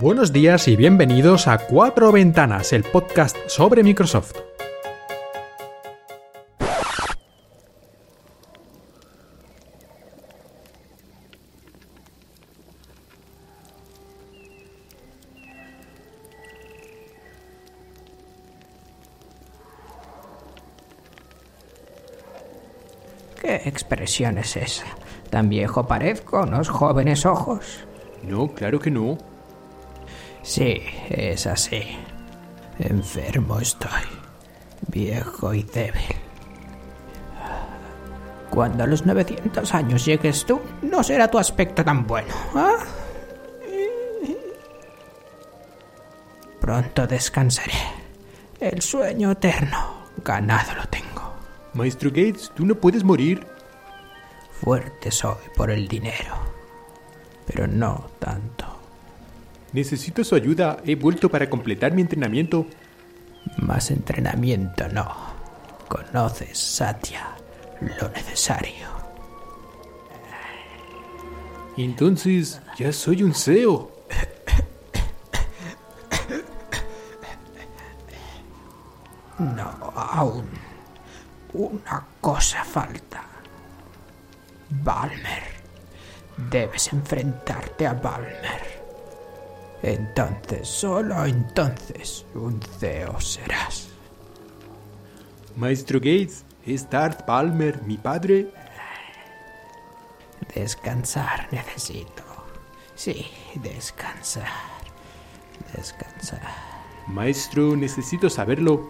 Buenos días y bienvenidos a Cuatro Ventanas, el podcast sobre Microsoft. ¿Qué expresión es esa? ¿Tan viejo parezco, unos jóvenes ojos? No, claro que no. Sí, es así. Enfermo estoy. Viejo y débil. Cuando a los 900 años llegues tú, no será tu aspecto tan bueno. ¿ah? Pronto descansaré. El sueño eterno, ganado lo tengo. Maestro Gates, tú no puedes morir. Fuerte soy por el dinero, pero no tanto. Necesito su ayuda. He vuelto para completar mi entrenamiento. Más entrenamiento no. Conoces, Satya, lo necesario. Entonces, ya soy un CEO. No, aún. Una cosa falta. Balmer. Debes enfrentarte a Balmer. Entonces, solo entonces, un CEO serás. Maestro Gates, es Darth Palmer, mi padre. Descansar necesito. Sí, descansar. Descansar. Maestro, necesito saberlo.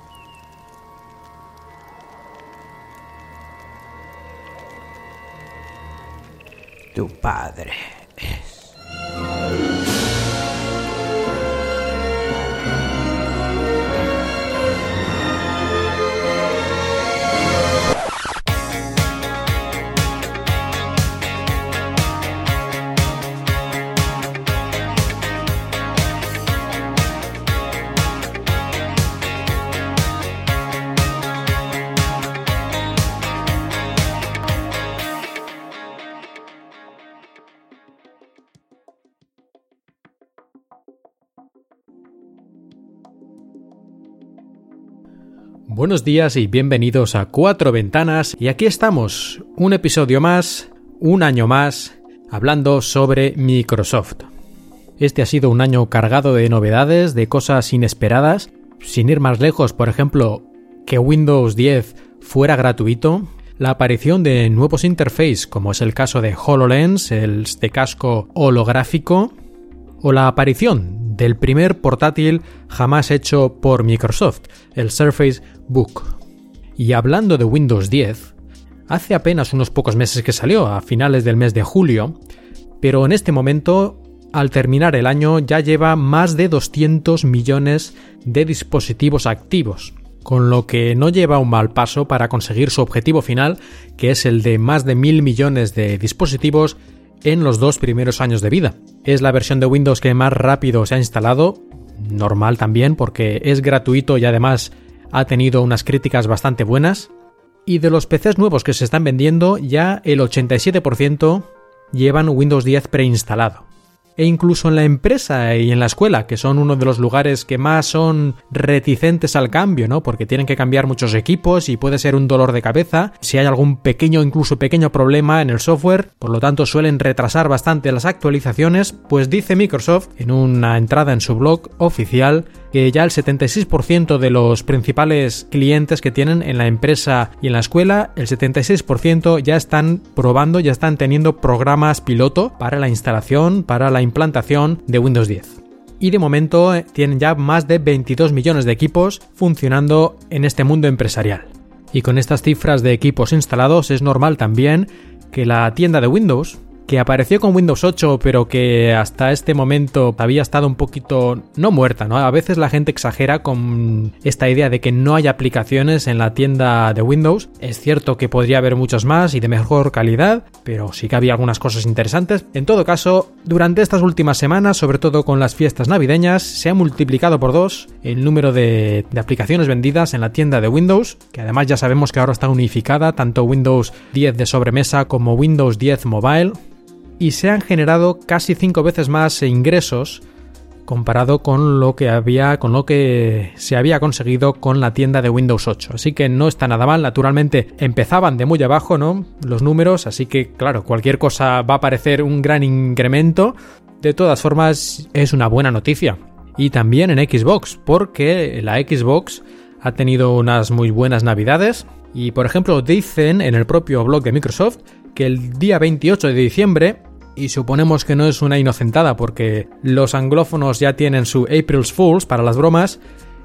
Tu padre Buenos días y bienvenidos a Cuatro Ventanas y aquí estamos, un episodio más, un año más, hablando sobre Microsoft. Este ha sido un año cargado de novedades, de cosas inesperadas, sin ir más lejos, por ejemplo, que Windows 10 fuera gratuito, la aparición de nuevos interfaces como es el caso de HoloLens, el este casco holográfico, o la aparición del primer portátil jamás hecho por Microsoft, el Surface Book. Y hablando de Windows 10, hace apenas unos pocos meses que salió, a finales del mes de julio, pero en este momento, al terminar el año, ya lleva más de 200 millones de dispositivos activos, con lo que no lleva un mal paso para conseguir su objetivo final, que es el de más de mil millones de dispositivos en los dos primeros años de vida. Es la versión de Windows que más rápido se ha instalado, normal también porque es gratuito y además ha tenido unas críticas bastante buenas. Y de los PCs nuevos que se están vendiendo, ya el 87% llevan Windows 10 preinstalado. E incluso en la empresa y en la escuela, que son uno de los lugares que más son reticentes al cambio, ¿no? Porque tienen que cambiar muchos equipos y puede ser un dolor de cabeza si hay algún pequeño, incluso pequeño problema en el software, por lo tanto suelen retrasar bastante las actualizaciones, pues dice Microsoft en una entrada en su blog oficial que ya el 76% de los principales clientes que tienen en la empresa y en la escuela, el 76% ya están probando, ya están teniendo programas piloto para la instalación, para la implantación de Windows 10. Y de momento eh, tienen ya más de 22 millones de equipos funcionando en este mundo empresarial. Y con estas cifras de equipos instalados es normal también que la tienda de Windows, que apareció con Windows 8, pero que hasta este momento había estado un poquito no muerta, ¿no? A veces la gente exagera con esta idea de que no hay aplicaciones en la tienda de Windows. Es cierto que podría haber muchas más y de mejor calidad, pero sí que había algunas cosas interesantes. En todo caso, durante estas últimas semanas, sobre todo con las fiestas navideñas, se ha multiplicado por dos el número de, de aplicaciones vendidas en la tienda de Windows, que además ya sabemos que ahora está unificada, tanto Windows 10 de sobremesa como Windows 10 Mobile y se han generado casi cinco veces más ingresos comparado con lo que había con lo que se había conseguido con la tienda de Windows 8. Así que no está nada mal, naturalmente empezaban de muy abajo, ¿no? Los números, así que claro, cualquier cosa va a parecer un gran incremento. De todas formas, es una buena noticia. Y también en Xbox, porque la Xbox ha tenido unas muy buenas navidades. Y por ejemplo, dicen en el propio blog de Microsoft que el día 28 de diciembre y suponemos que no es una inocentada porque los anglófonos ya tienen su April's Fools para las bromas,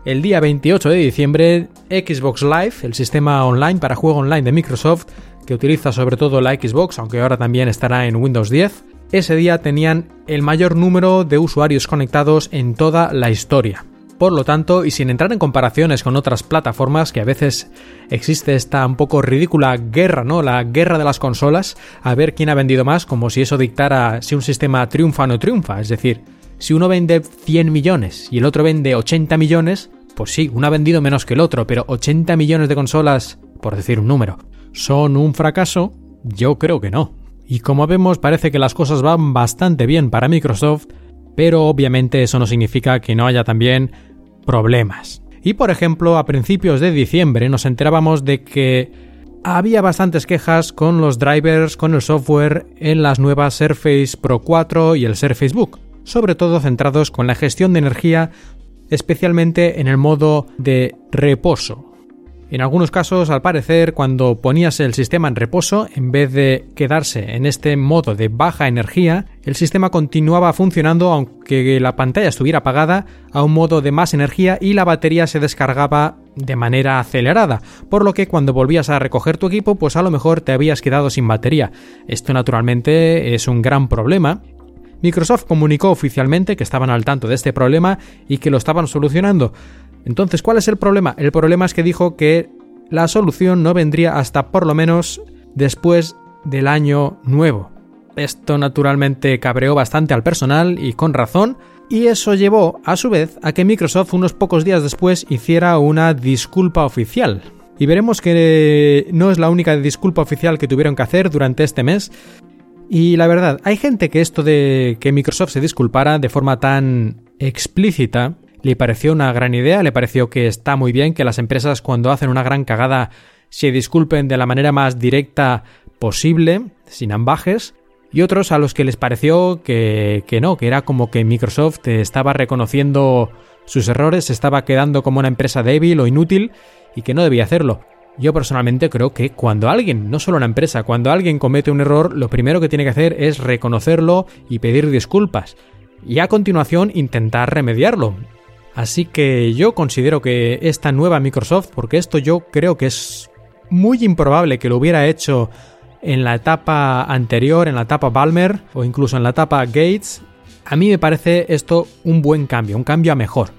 el día 28 de diciembre Xbox Live, el sistema online para juego online de Microsoft, que utiliza sobre todo la Xbox, aunque ahora también estará en Windows 10, ese día tenían el mayor número de usuarios conectados en toda la historia. Por lo tanto, y sin entrar en comparaciones con otras plataformas, que a veces existe esta un poco ridícula guerra, ¿no? La guerra de las consolas, a ver quién ha vendido más, como si eso dictara si un sistema triunfa o no triunfa. Es decir, si uno vende 100 millones y el otro vende 80 millones, pues sí, uno ha vendido menos que el otro, pero 80 millones de consolas, por decir un número, ¿son un fracaso? Yo creo que no. Y como vemos, parece que las cosas van bastante bien para Microsoft, pero obviamente eso no significa que no haya también problemas. Y por ejemplo, a principios de diciembre nos enterábamos de que había bastantes quejas con los drivers, con el software en las nuevas Surface Pro 4 y el Surface Book, sobre todo centrados con la gestión de energía, especialmente en el modo de reposo, en algunos casos, al parecer, cuando ponías el sistema en reposo, en vez de quedarse en este modo de baja energía, el sistema continuaba funcionando aunque la pantalla estuviera apagada a un modo de más energía y la batería se descargaba de manera acelerada, por lo que cuando volvías a recoger tu equipo, pues a lo mejor te habías quedado sin batería. Esto naturalmente es un gran problema Microsoft comunicó oficialmente que estaban al tanto de este problema y que lo estaban solucionando. Entonces, ¿cuál es el problema? El problema es que dijo que la solución no vendría hasta por lo menos después del año nuevo. Esto naturalmente cabreó bastante al personal y con razón, y eso llevó, a su vez, a que Microsoft unos pocos días después hiciera una disculpa oficial. Y veremos que no es la única disculpa oficial que tuvieron que hacer durante este mes. Y la verdad, hay gente que esto de que Microsoft se disculpara de forma tan explícita le pareció una gran idea, le pareció que está muy bien que las empresas cuando hacen una gran cagada se disculpen de la manera más directa posible, sin ambajes, y otros a los que les pareció que, que no, que era como que Microsoft estaba reconociendo sus errores, se estaba quedando como una empresa débil o inútil y que no debía hacerlo. Yo personalmente creo que cuando alguien, no solo una empresa, cuando alguien comete un error, lo primero que tiene que hacer es reconocerlo y pedir disculpas. Y a continuación intentar remediarlo. Así que yo considero que esta nueva Microsoft, porque esto yo creo que es muy improbable que lo hubiera hecho en la etapa anterior, en la etapa Balmer o incluso en la etapa Gates, a mí me parece esto un buen cambio, un cambio a mejor.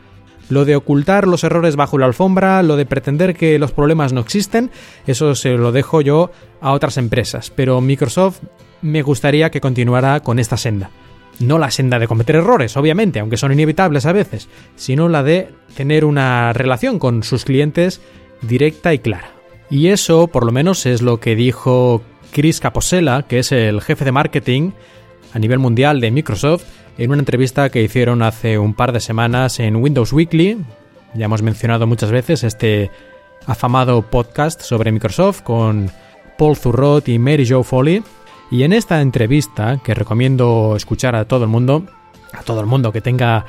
Lo de ocultar los errores bajo la alfombra, lo de pretender que los problemas no existen, eso se lo dejo yo a otras empresas, pero Microsoft me gustaría que continuara con esta senda. No la senda de cometer errores, obviamente, aunque son inevitables a veces, sino la de tener una relación con sus clientes directa y clara. Y eso, por lo menos, es lo que dijo Chris Caposella, que es el jefe de marketing a nivel mundial de Microsoft, en una entrevista que hicieron hace un par de semanas en Windows Weekly. Ya hemos mencionado muchas veces este afamado podcast sobre Microsoft con Paul Zurrott y Mary Jo Foley. Y en esta entrevista, que recomiendo escuchar a todo el mundo, a todo el mundo que tenga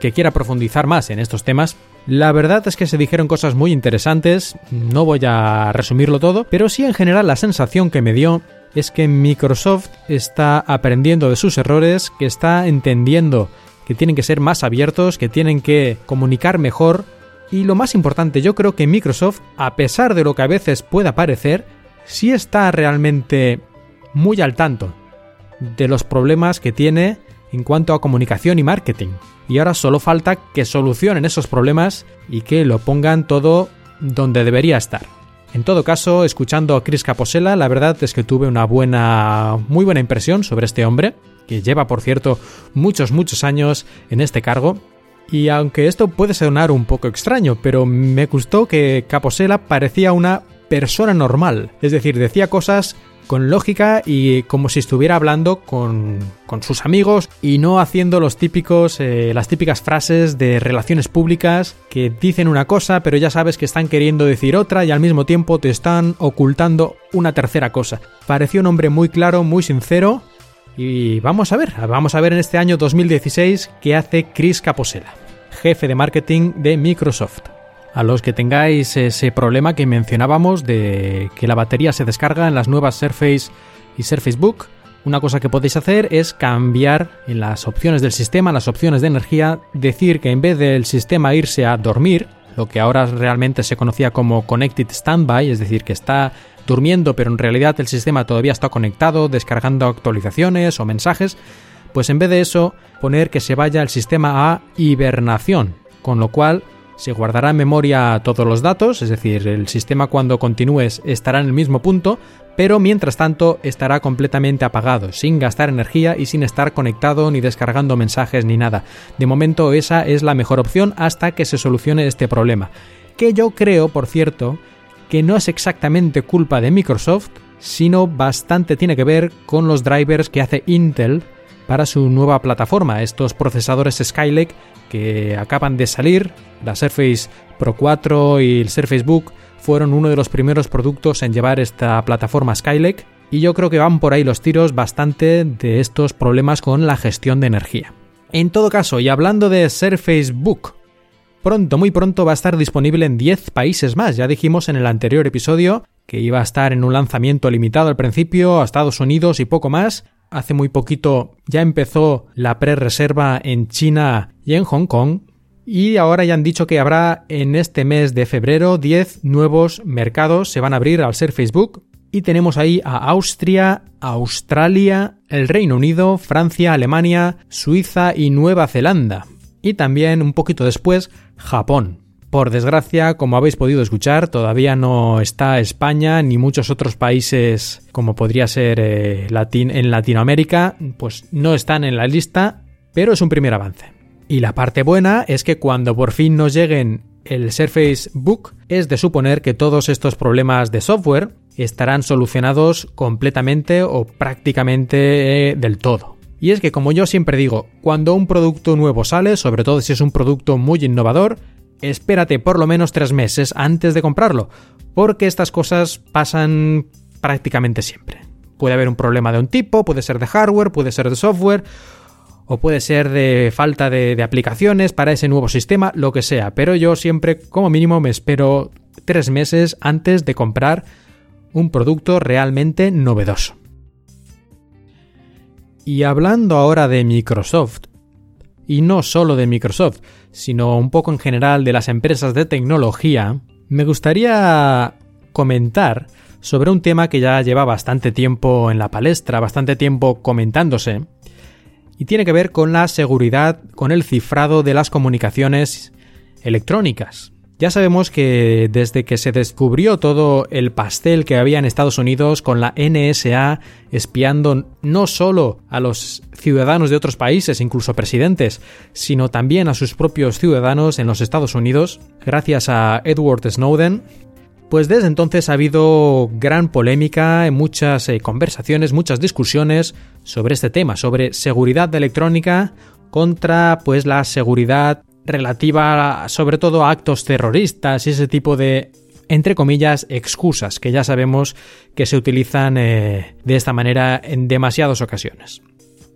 que quiera profundizar más en estos temas, la verdad es que se dijeron cosas muy interesantes, no voy a resumirlo todo, pero sí en general la sensación que me dio es que Microsoft está aprendiendo de sus errores, que está entendiendo que tienen que ser más abiertos, que tienen que comunicar mejor y lo más importante, yo creo que Microsoft, a pesar de lo que a veces pueda parecer, sí está realmente muy al tanto de los problemas que tiene en cuanto a comunicación y marketing. Y ahora solo falta que solucionen esos problemas y que lo pongan todo donde debería estar. En todo caso, escuchando a Chris Caposella, la verdad es que tuve una buena, muy buena impresión sobre este hombre, que lleva, por cierto, muchos, muchos años en este cargo. Y aunque esto puede sonar un poco extraño, pero me gustó que Caposella parecía una persona normal. Es decir, decía cosas con lógica y como si estuviera hablando con, con sus amigos y no haciendo los típicos, eh, las típicas frases de relaciones públicas que dicen una cosa pero ya sabes que están queriendo decir otra y al mismo tiempo te están ocultando una tercera cosa. Pareció un hombre muy claro, muy sincero y vamos a ver, vamos a ver en este año 2016 qué hace Chris Caposela, jefe de marketing de Microsoft a los que tengáis ese problema que mencionábamos de que la batería se descarga en las nuevas Surface y Surface Book. Una cosa que podéis hacer es cambiar en las opciones del sistema, las opciones de energía, decir que en vez del sistema irse a dormir, lo que ahora realmente se conocía como Connected Standby, es decir, que está durmiendo pero en realidad el sistema todavía está conectado, descargando actualizaciones o mensajes, pues en vez de eso poner que se vaya el sistema a hibernación, con lo cual se guardará en memoria todos los datos, es decir, el sistema cuando continúes estará en el mismo punto, pero mientras tanto estará completamente apagado, sin gastar energía y sin estar conectado ni descargando mensajes ni nada. De momento esa es la mejor opción hasta que se solucione este problema. Que yo creo, por cierto, que no es exactamente culpa de Microsoft, sino bastante tiene que ver con los drivers que hace Intel para su nueva plataforma, estos procesadores Skylake que acaban de salir, la Surface Pro 4 y el Surface Book fueron uno de los primeros productos en llevar esta plataforma Skylake y yo creo que van por ahí los tiros bastante de estos problemas con la gestión de energía. En todo caso, y hablando de Surface Book, pronto, muy pronto va a estar disponible en 10 países más. Ya dijimos en el anterior episodio que iba a estar en un lanzamiento limitado al principio a Estados Unidos y poco más. Hace muy poquito ya empezó la pre-reserva en China y en Hong Kong. Y ahora ya han dicho que habrá en este mes de febrero 10 nuevos mercados. Se van a abrir al ser Facebook. Y tenemos ahí a Austria, Australia, el Reino Unido, Francia, Alemania, Suiza y Nueva Zelanda. Y también un poquito después Japón. Por desgracia, como habéis podido escuchar, todavía no está España ni muchos otros países como podría ser eh, en Latinoamérica, pues no están en la lista, pero es un primer avance. Y la parte buena es que cuando por fin nos lleguen el Surface Book, es de suponer que todos estos problemas de software estarán solucionados completamente o prácticamente eh, del todo. Y es que como yo siempre digo, cuando un producto nuevo sale, sobre todo si es un producto muy innovador, espérate por lo menos tres meses antes de comprarlo, porque estas cosas pasan prácticamente siempre. Puede haber un problema de un tipo, puede ser de hardware, puede ser de software, o puede ser de falta de, aplicaciones para ese nuevo sistema, lo que sea. Pero yo siempre, como mínimo, me espero tres meses antes de comprar un producto realmente novedoso. Y hablando ahora de Microsoft, y no solo de Microsoft, sino un poco en general de las empresas de tecnología, me gustaría comentar sobre un tema que ya lleva bastante tiempo en la palestra, bastante tiempo comentándose, y tiene que ver con la seguridad, con el cifrado de las comunicaciones electrónicas. Ya sabemos que desde que se descubrió todo el pastel que había en Estados Unidos con la NSA espiando no solo a los ciudadanos de otros países, incluso presidentes, sino también a sus propios ciudadanos en los Estados Unidos, gracias a Edward Snowden, pues desde entonces ha habido gran polémica, muchas eh, conversaciones, muchas discusiones sobre este tema, sobre seguridad electrónica contra pues la seguridad relativa sobre todo a actos terroristas y ese tipo de entre comillas, excusas que ya sabemos que se utilizan eh, de esta manera en demasiadas ocasiones.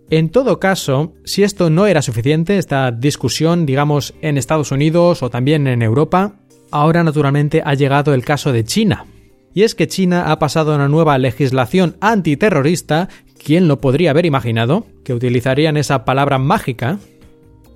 En todo caso, si esto no era suficiente, esta discusión, digamos, en Estados Unidos o también en Europa, ahora naturalmente ha llegado el caso de China. Y es que China ha pasado una nueva legislación antiterrorista, ¿quién lo podría haber imaginado? Que utilizarían esa palabra mágica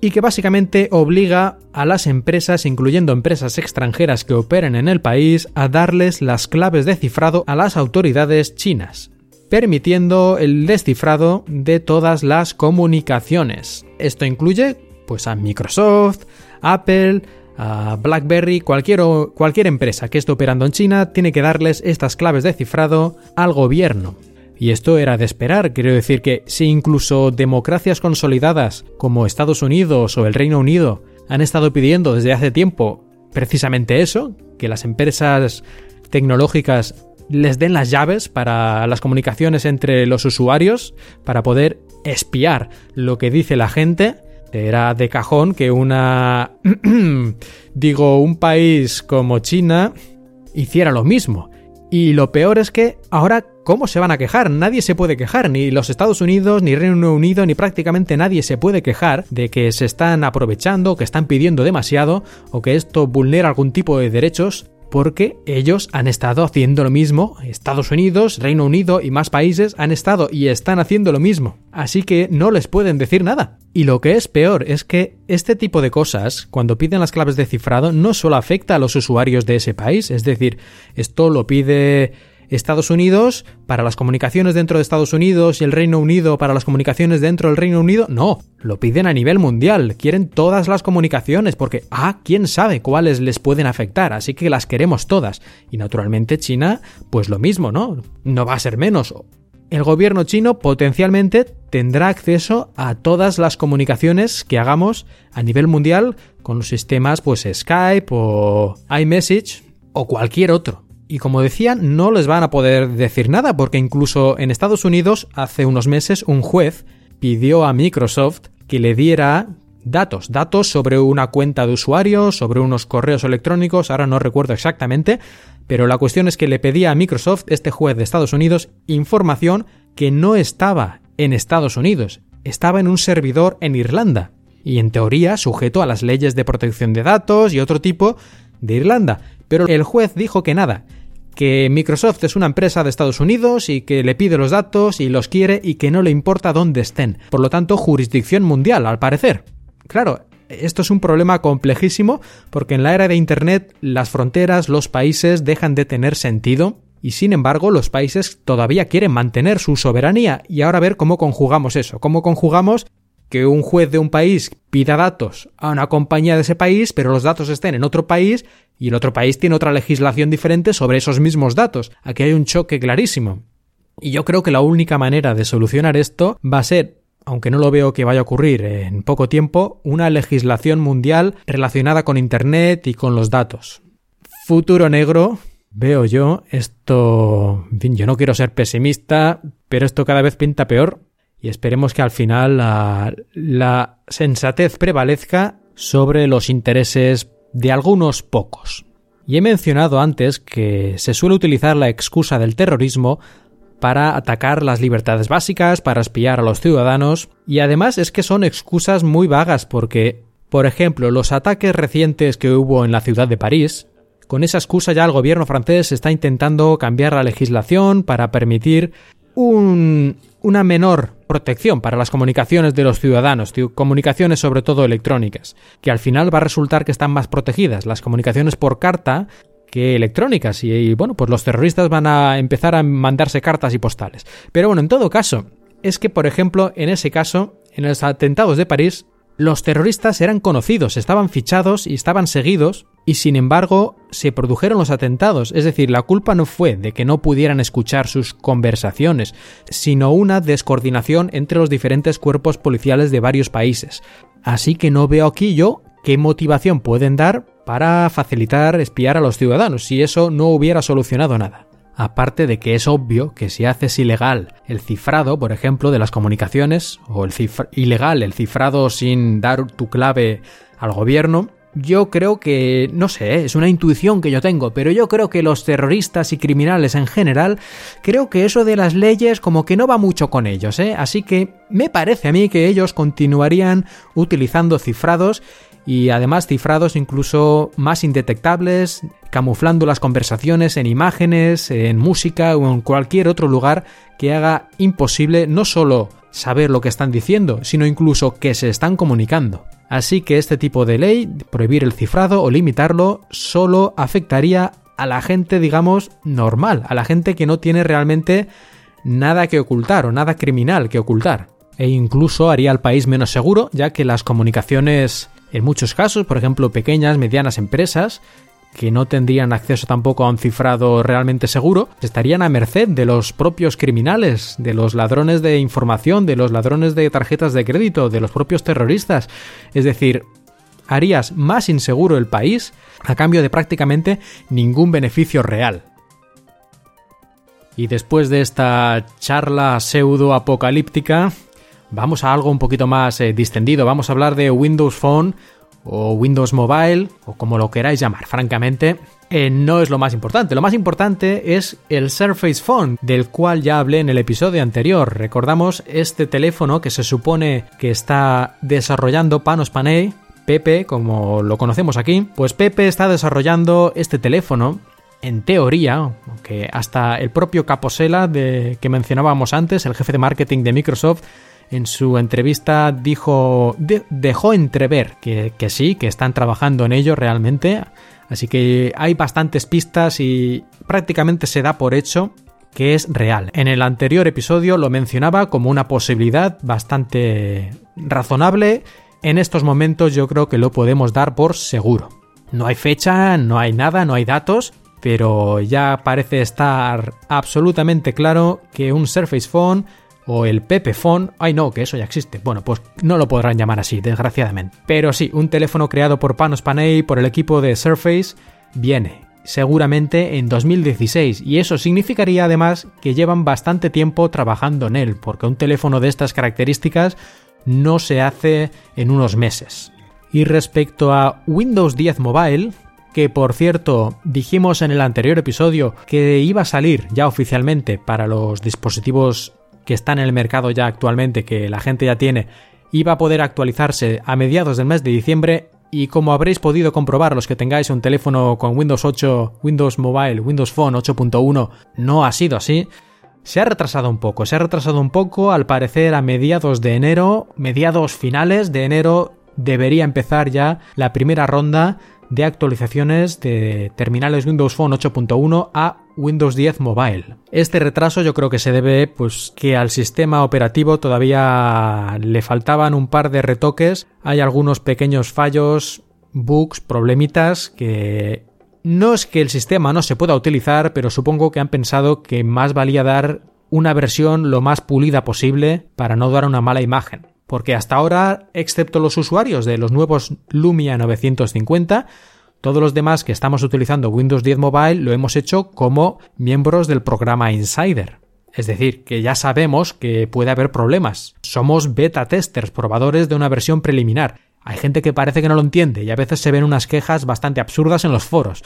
y que básicamente obliga a las empresas, incluyendo empresas extranjeras que operen en el país, a darles las claves de cifrado a las autoridades chinas, permitiendo el descifrado de todas las comunicaciones. Esto incluye pues a Microsoft, Apple, a BlackBerry, cualquier, cualquier empresa que esté operando en China tiene que darles estas claves de cifrado al gobierno. Y esto era de esperar, quiero decir que si incluso democracias consolidadas como Estados Unidos o el Reino Unido han estado pidiendo desde hace tiempo precisamente eso, que las empresas tecnológicas les den las llaves para las comunicaciones entre los usuarios, para poder espiar lo que dice la gente. Era de cajón que una... digo, un país como China hiciera lo mismo. Y lo peor es que ahora, ¿cómo se van a quejar? Nadie se puede quejar, ni los Estados Unidos, ni Reino Unido, ni prácticamente nadie se puede quejar de que se están aprovechando, que están pidiendo demasiado, o que esto vulnera algún tipo de derechos porque ellos han estado haciendo lo mismo, Estados Unidos, Reino Unido y más países han estado y están haciendo lo mismo, así que no les pueden decir nada. Y lo que es peor es que este tipo de cosas, cuando piden las claves de cifrado, no solo afecta a los usuarios de ese país, es decir, esto lo pide Estados Unidos para las comunicaciones dentro de Estados Unidos y el Reino Unido para las comunicaciones dentro del Reino Unido. No, lo piden a nivel mundial. Quieren todas las comunicaciones porque, ah, quién sabe cuáles les pueden afectar, así que las queremos todas. Y naturalmente China, pues lo mismo, ¿no? No va a ser menos. El gobierno chino potencialmente tendrá acceso a todas las comunicaciones que hagamos a nivel mundial con los sistemas pues Skype o iMessage o cualquier otro. Y como decía, no les van a poder decir nada porque incluso en Estados Unidos hace unos meses un juez pidió a Microsoft que le diera datos, datos sobre una cuenta de usuario, sobre unos correos electrónicos, ahora no recuerdo exactamente, pero la cuestión es que le pedía a Microsoft, este juez de Estados Unidos, información que no estaba en Estados Unidos, estaba en un servidor en Irlanda, y en teoría sujeto a las leyes de protección de datos y otro tipo de Irlanda. Pero el juez dijo que nada, que Microsoft es una empresa de Estados Unidos y que le pide los datos y los quiere y que no le importa dónde estén. Por lo tanto, jurisdicción mundial, al parecer. Claro, esto es un problema complejísimo porque en la era de Internet las fronteras, los países dejan de tener sentido y sin embargo los países todavía quieren mantener su soberanía y ahora ver cómo conjugamos eso, cómo conjugamos que un juez de un país pida datos a una compañía de ese país, pero los datos estén en otro país y el otro país tiene otra legislación diferente sobre esos mismos datos. Aquí hay un choque clarísimo. Y yo creo que la única manera de solucionar esto va a ser, aunque no lo veo que vaya a ocurrir en poco tiempo, una legislación mundial relacionada con Internet y con los datos. Futuro negro, veo yo, esto... En fin, yo no quiero ser pesimista, pero esto cada vez pinta peor y esperemos que al final la, sensatez prevalezca sobre los intereses de algunos pocos. Y he mencionado antes que se suele utilizar la excusa del terrorismo para atacar las libertades básicas, para espiar a los ciudadanos, y además es que son excusas muy vagas porque, por ejemplo, los ataques recientes que hubo en la ciudad de París, con esa excusa ya el gobierno francés está intentando cambiar la legislación para permitir un, una menor protección para las comunicaciones de los ciudadanos, comunicaciones sobre todo electrónicas, que al final va a resultar que están más protegidas las comunicaciones por carta que electrónicas y, bueno, pues los terroristas van a empezar a mandarse cartas y postales. Pero bueno, en todo caso, es que por ejemplo, en ese caso, en los atentados de París, los terroristas eran conocidos, estaban fichados y estaban seguidos, y sin embargo se produjeron los atentados, es decir, la culpa no fue de que no pudieran escuchar sus conversaciones, sino una descoordinación entre los diferentes cuerpos policiales de varios países. Así que no veo aquí yo qué motivación pueden dar para facilitar espiar a los ciudadanos, si eso no hubiera solucionado nada. Aparte de que es obvio que si haces ilegal el cifrado, por ejemplo, de las comunicaciones, o el ilegal el cifrado sin dar tu clave al gobierno, yo creo que, no sé, es una intuición que yo tengo, pero yo creo que los terroristas y criminales en general, creo que eso de las leyes como que no va mucho con ellos, ¿eh? Así que me parece a mí que ellos continuarían utilizando cifrados y además cifrados incluso más indetectables, camuflando las conversaciones en imágenes, en música o en cualquier otro lugar que haga imposible no solo saber lo que están diciendo, sino incluso que se están comunicando. Así que este tipo de ley, prohibir el cifrado o limitarlo, solo afectaría a la gente, digamos, normal, a la gente que no tiene realmente nada que ocultar o nada criminal que ocultar. E incluso haría al país menos seguro, ya que las comunicaciones en muchos casos, por ejemplo, pequeñas, medianas empresas, que no tendrían acceso tampoco a un cifrado realmente seguro, estarían a merced de los propios criminales, de los ladrones de información, de los ladrones de tarjetas de crédito, de los propios terroristas. Es decir, harías más inseguro el país a cambio de prácticamente ningún beneficio real. Y después de esta charla pseudo apocalíptica, vamos a algo un poquito más eh, distendido. Vamos a hablar de Windows Phone o Windows Mobile o como lo queráis llamar, francamente. Eh, no es lo más importante. Lo más importante es el Surface Phone, del cual ya hablé en el episodio anterior. Recordamos este teléfono que se supone que está desarrollando Panos Panay, Pepe, como lo conocemos aquí. Pues Pepe está desarrollando este teléfono en teoría, aunque hasta el propio Caposela de, que mencionábamos antes, el jefe de marketing de Microsoft, en su entrevista dijo, dejó entrever que, sí, que están trabajando en ello realmente. Así que hay bastantes pistas y prácticamente se da por hecho que es real. En el anterior episodio lo mencionaba como una posibilidad bastante razonable. En estos momentos yo creo que lo podemos dar por seguro. No hay fecha, no hay nada, no hay datos, pero ya parece estar absolutamente claro que un Surface Phone o el Phone, ay no, que eso ya existe. Bueno, pues no lo podrán llamar así, desgraciadamente. Pero sí, un teléfono creado por Panos Panay por el equipo de Surface viene seguramente en 2016 y eso significaría además que llevan bastante tiempo trabajando en él, porque un teléfono de estas características no se hace en unos meses. Y respecto a Windows 10 Mobile, que por cierto dijimos en el anterior episodio que iba a salir ya oficialmente para los dispositivos que están en el mercado ya actualmente, que la gente ya tiene, iba a poder actualizarse a mediados del mes de diciembre y como habréis podido comprobar los que tengáis un teléfono con Windows 8, Windows Mobile, Windows Phone 8.1, no ha sido así. Se ha retrasado un poco, se ha retrasado un poco, al parecer a mediados de enero, mediados finales de enero debería empezar ya la primera ronda de actualizaciones de terminales Windows Phone 8.1 a Windows 10 Mobile. Este retraso yo creo que se debe pues que al sistema operativo todavía le faltaban un par de retoques, hay algunos pequeños fallos, bugs, problemitas que no es que el sistema no se pueda utilizar, pero supongo que han pensado que más valía dar una versión lo más pulida posible para no dar una mala imagen porque hasta ahora, excepto los usuarios de los nuevos Lumia 950, todos los demás que estamos utilizando Windows 10 Mobile lo hemos hecho como miembros del programa Insider. Es decir, que ya sabemos que puede haber problemas. Somos beta testers, probadores de una versión preliminar. Hay gente que parece que no lo entiende y a veces se ven unas quejas bastante absurdas en los foros.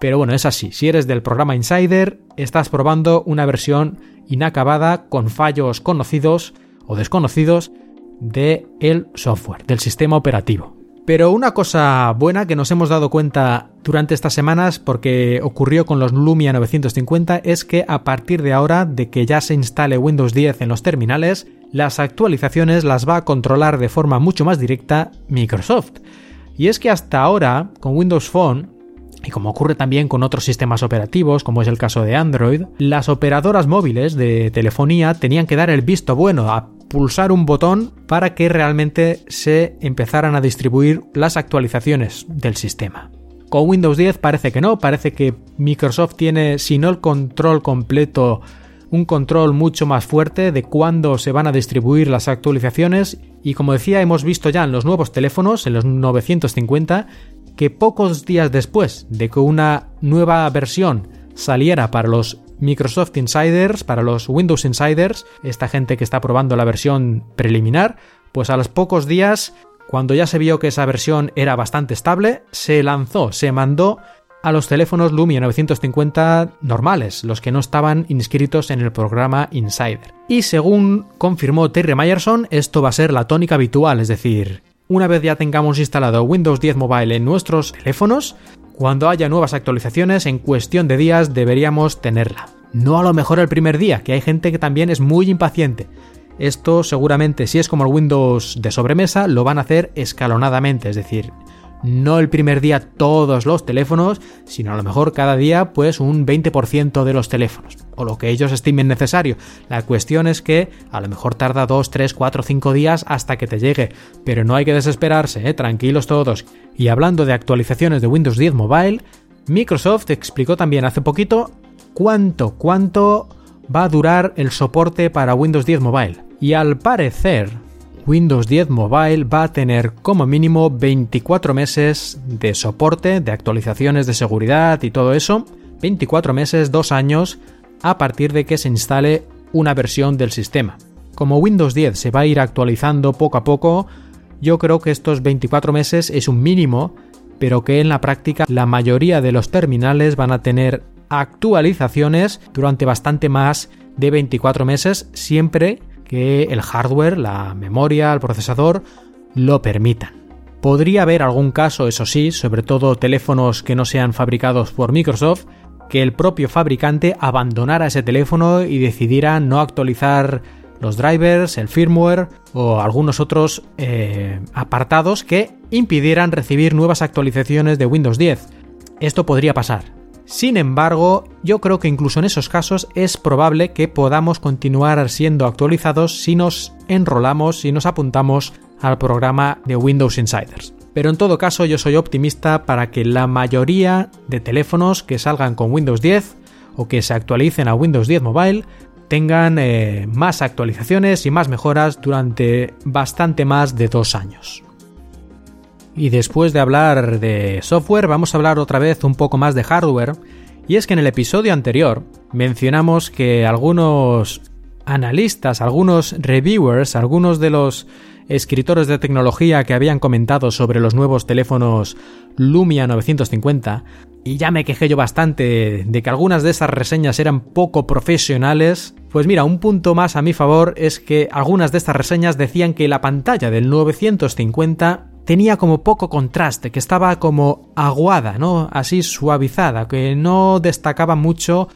Pero bueno, es así. Si eres del programa Insider, estás probando una versión inacabada con fallos conocidos o desconocidos del el software, del sistema operativo. Pero una cosa buena que nos hemos dado cuenta durante estas semanas, porque ocurrió con los Lumia 950, es que a partir de ahora, de que ya se instale Windows 10 en los terminales, las actualizaciones las va a controlar de forma mucho más directa Microsoft. Y es que hasta ahora, con Windows Phone, y como ocurre también con otros sistemas operativos, como es el caso de Android, las operadoras móviles de telefonía tenían que dar el visto bueno a pulsar un botón para que realmente se empezaran a distribuir las actualizaciones del sistema. Con Windows 10 parece que no, parece que Microsoft tiene, si no el control completo, un control mucho más fuerte de cuándo se van a distribuir las actualizaciones y como decía hemos visto ya en los nuevos teléfonos, en los 950, que pocos días después de que una nueva versión saliera para los Microsoft Insiders, para los Windows Insiders, esta gente que está probando la versión preliminar, pues a los pocos días, cuando ya se vio que esa versión era bastante estable, se lanzó, se mandó a los teléfonos Lumia 950 normales, los que no estaban inscritos en el programa Insider. Y según confirmó Terry Myerson, esto va a ser la tónica habitual, es decir, una vez ya tengamos instalado Windows 10 Mobile en nuestros teléfonos, cuando haya nuevas actualizaciones, en cuestión de días deberíamos tenerla. No a lo mejor el primer día, que hay gente que también es muy impaciente. Esto seguramente, si es como el Windows de sobremesa, lo van a hacer escalonadamente, es decir, no el primer día todos los teléfonos, sino a lo mejor cada día pues un 20% de los teléfonos, o lo que ellos estimen necesario. La cuestión es que a lo mejor tarda 2, 3, 4, 5 días hasta que te llegue, pero no hay que desesperarse, ¿eh? tranquilos todos. Y hablando de actualizaciones de Windows 10 Mobile, Microsoft explicó también hace poquito cuánto, cuánto va a durar el soporte para Windows 10 Mobile. Y al parecer, Windows 10 Mobile va a tener como mínimo 24 meses de soporte, de actualizaciones de seguridad y todo eso. 24 meses, 2 años a partir de que se instale una versión del sistema. Como Windows 10 se va a ir actualizando poco a poco, yo creo que estos 24 meses es un mínimo, pero que en la práctica la mayoría de los terminales van a tener actualizaciones durante bastante más de 24 meses, siempre que el hardware, la memoria, el procesador lo permitan. Podría haber algún caso, eso sí, sobre todo teléfonos que no sean fabricados por Microsoft, que el propio fabricante abandonara ese teléfono y decidiera no actualizar los drivers, el firmware o algunos otros eh, apartados que impidieran recibir nuevas actualizaciones de Windows 10. Esto podría pasar. Sin embargo, yo creo que incluso en esos casos es probable que podamos continuar siendo actualizados si nos enrolamos, y nos apuntamos al programa de Windows Insiders. Pero en todo caso yo soy optimista para que la mayoría de teléfonos que salgan con Windows 10 o que se actualicen a Windows 10 Mobile tengan eh, más actualizaciones y más mejoras durante bastante más de dos años. Y después de hablar de software, vamos a hablar otra vez un poco más de hardware. Y es que en el episodio anterior mencionamos que algunos analistas, algunos reviewers, algunos de los escritores de tecnología que habían comentado sobre los nuevos teléfonos Lumia 950, y ya me quejé yo bastante de que algunas de esas reseñas eran poco profesionales, pues mira, un punto más a mi favor es que algunas de estas reseñas decían que la pantalla del 950 tenía como poco contraste, que estaba como aguada, ¿no? Así suavizada, que no destacaba mucho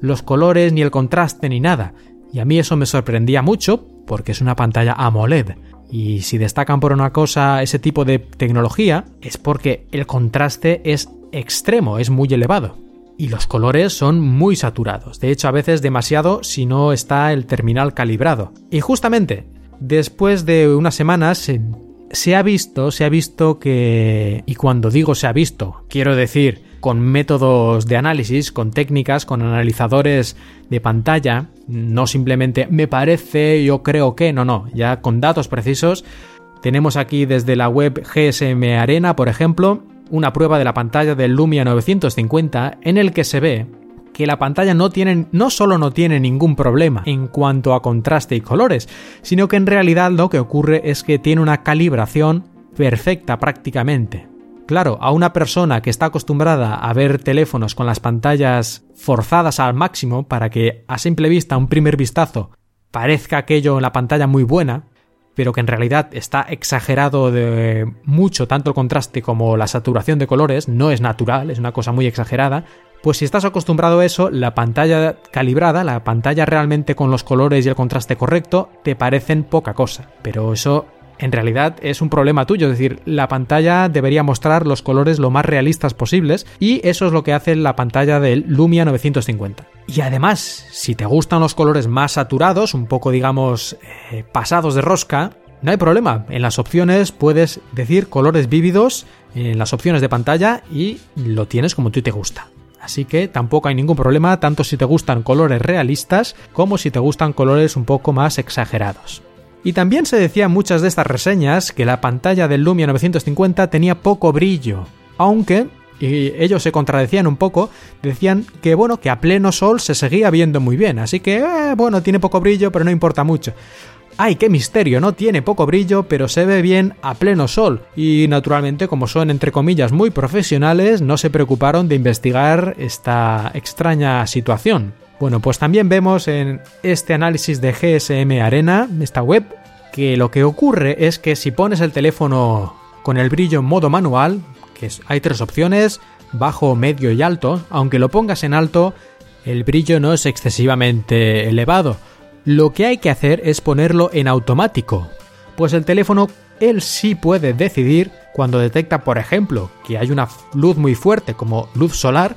los colores ni el contraste ni nada. Y a mí eso me sorprendía mucho porque es una pantalla AMOLED. Y si destacan por una cosa ese tipo de tecnología, es porque el contraste es extremo, es muy elevado. Y los colores son muy saturados, de hecho a veces demasiado si no está el terminal calibrado. Y justamente, después de unas semanas se ha visto, se ha visto que... Y cuando digo se ha visto, quiero decir con métodos de análisis, con técnicas, con analizadores de pantalla, no simplemente me parece, yo creo que, no, no, ya con datos precisos. Tenemos aquí desde la web GSM Arena, por ejemplo, una prueba de la pantalla del Lumia 950 en el que se ve que la pantalla no tiene, no solo no tiene ningún problema en cuanto a contraste y colores, sino que en realidad lo que ocurre es que tiene una calibración perfecta prácticamente. Claro, a una persona que está acostumbrada a ver teléfonos con las pantallas forzadas al máximo para que a simple vista, a un primer vistazo, parezca aquello en la pantalla muy buena, pero que en realidad está exagerado de mucho tanto el contraste como la saturación de colores, no es natural, es una cosa muy exagerada, pues si estás acostumbrado a eso, la pantalla calibrada, la pantalla realmente con los colores y el contraste correcto, te parecen poca cosa. Pero eso en realidad es un problema tuyo, es decir, la pantalla debería mostrar los colores lo más realistas posibles y eso es lo que hace la pantalla del Lumia 950. Y además, si te gustan los colores más saturados, un poco digamos eh, pasados de rosca, no hay problema, en las opciones puedes decir colores vívidos en las opciones de pantalla y lo tienes como tú te gusta. Así que tampoco hay ningún problema, tanto si te gustan colores realistas como si te gustan colores un poco más exagerados. Y también se decía en muchas de estas reseñas que la pantalla del Lumia 950 tenía poco brillo, aunque y ellos se contradecían un poco, decían que bueno, que a pleno sol se seguía viendo muy bien, así que eh, bueno, tiene poco brillo, pero no importa mucho. ¡Ay, qué misterio! No tiene poco brillo, pero se ve bien a pleno sol. Y naturalmente, como son entre comillas muy profesionales, no se preocuparon de investigar esta extraña situación. Bueno, pues también vemos en este análisis de GSM Arena, esta web, que lo que ocurre es que si pones el teléfono con el brillo en modo manual, que hay tres opciones, bajo, medio y alto, aunque lo pongas en alto, el brillo no es excesivamente elevado. Lo que hay que hacer es ponerlo en automático, pues el teléfono él sí puede decidir cuando detecta, por ejemplo, que hay una luz muy fuerte como luz solar,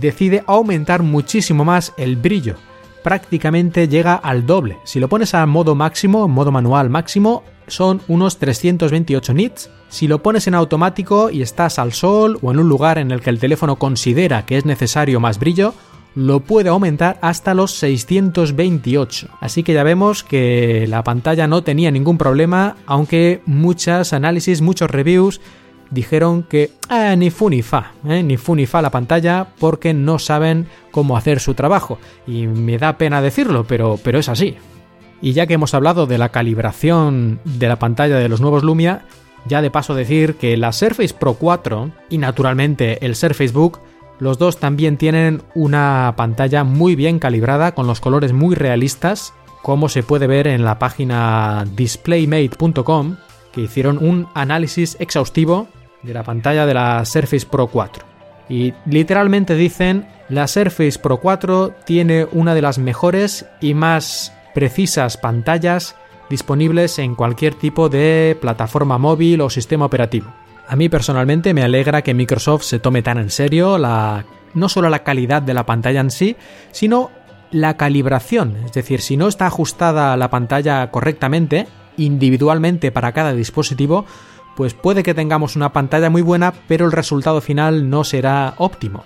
decide aumentar muchísimo más el brillo. Prácticamente llega al doble. Si lo pones a modo máximo, en modo manual máximo, son unos 328 nits. Si lo pones en automático y estás al sol o en un lugar en el que el teléfono considera que es necesario más brillo, lo puede aumentar hasta los 628. Así que ya vemos que la pantalla no tenía ningún problema, aunque muchos análisis, muchos reviews dijeron que eh, ni fu ni fa, eh, ni fu ni fa la pantalla porque no saben cómo hacer su trabajo. Y me da pena decirlo, pero, pero es así. Y ya que hemos hablado de la calibración de la pantalla de los nuevos Lumia, ya de paso decir que la Surface Pro 4 y naturalmente el Surface Book, los dos también tienen una pantalla muy bien calibrada con los colores muy realistas, como se puede ver en la página displaymate.com, que hicieron un análisis exhaustivo de la pantalla de la Surface Pro 4. Y literalmente dicen, la Surface Pro 4 tiene una de las mejores y más precisas pantallas disponibles en cualquier tipo de plataforma móvil o sistema operativo. A mí personalmente me alegra que Microsoft se tome tan en serio la, no solo la calidad de la pantalla en sí, sino la calibración, es decir, si no está ajustada la pantalla correctamente, individualmente para cada dispositivo, pues puede que tengamos una pantalla muy buena, pero el resultado final no será óptimo.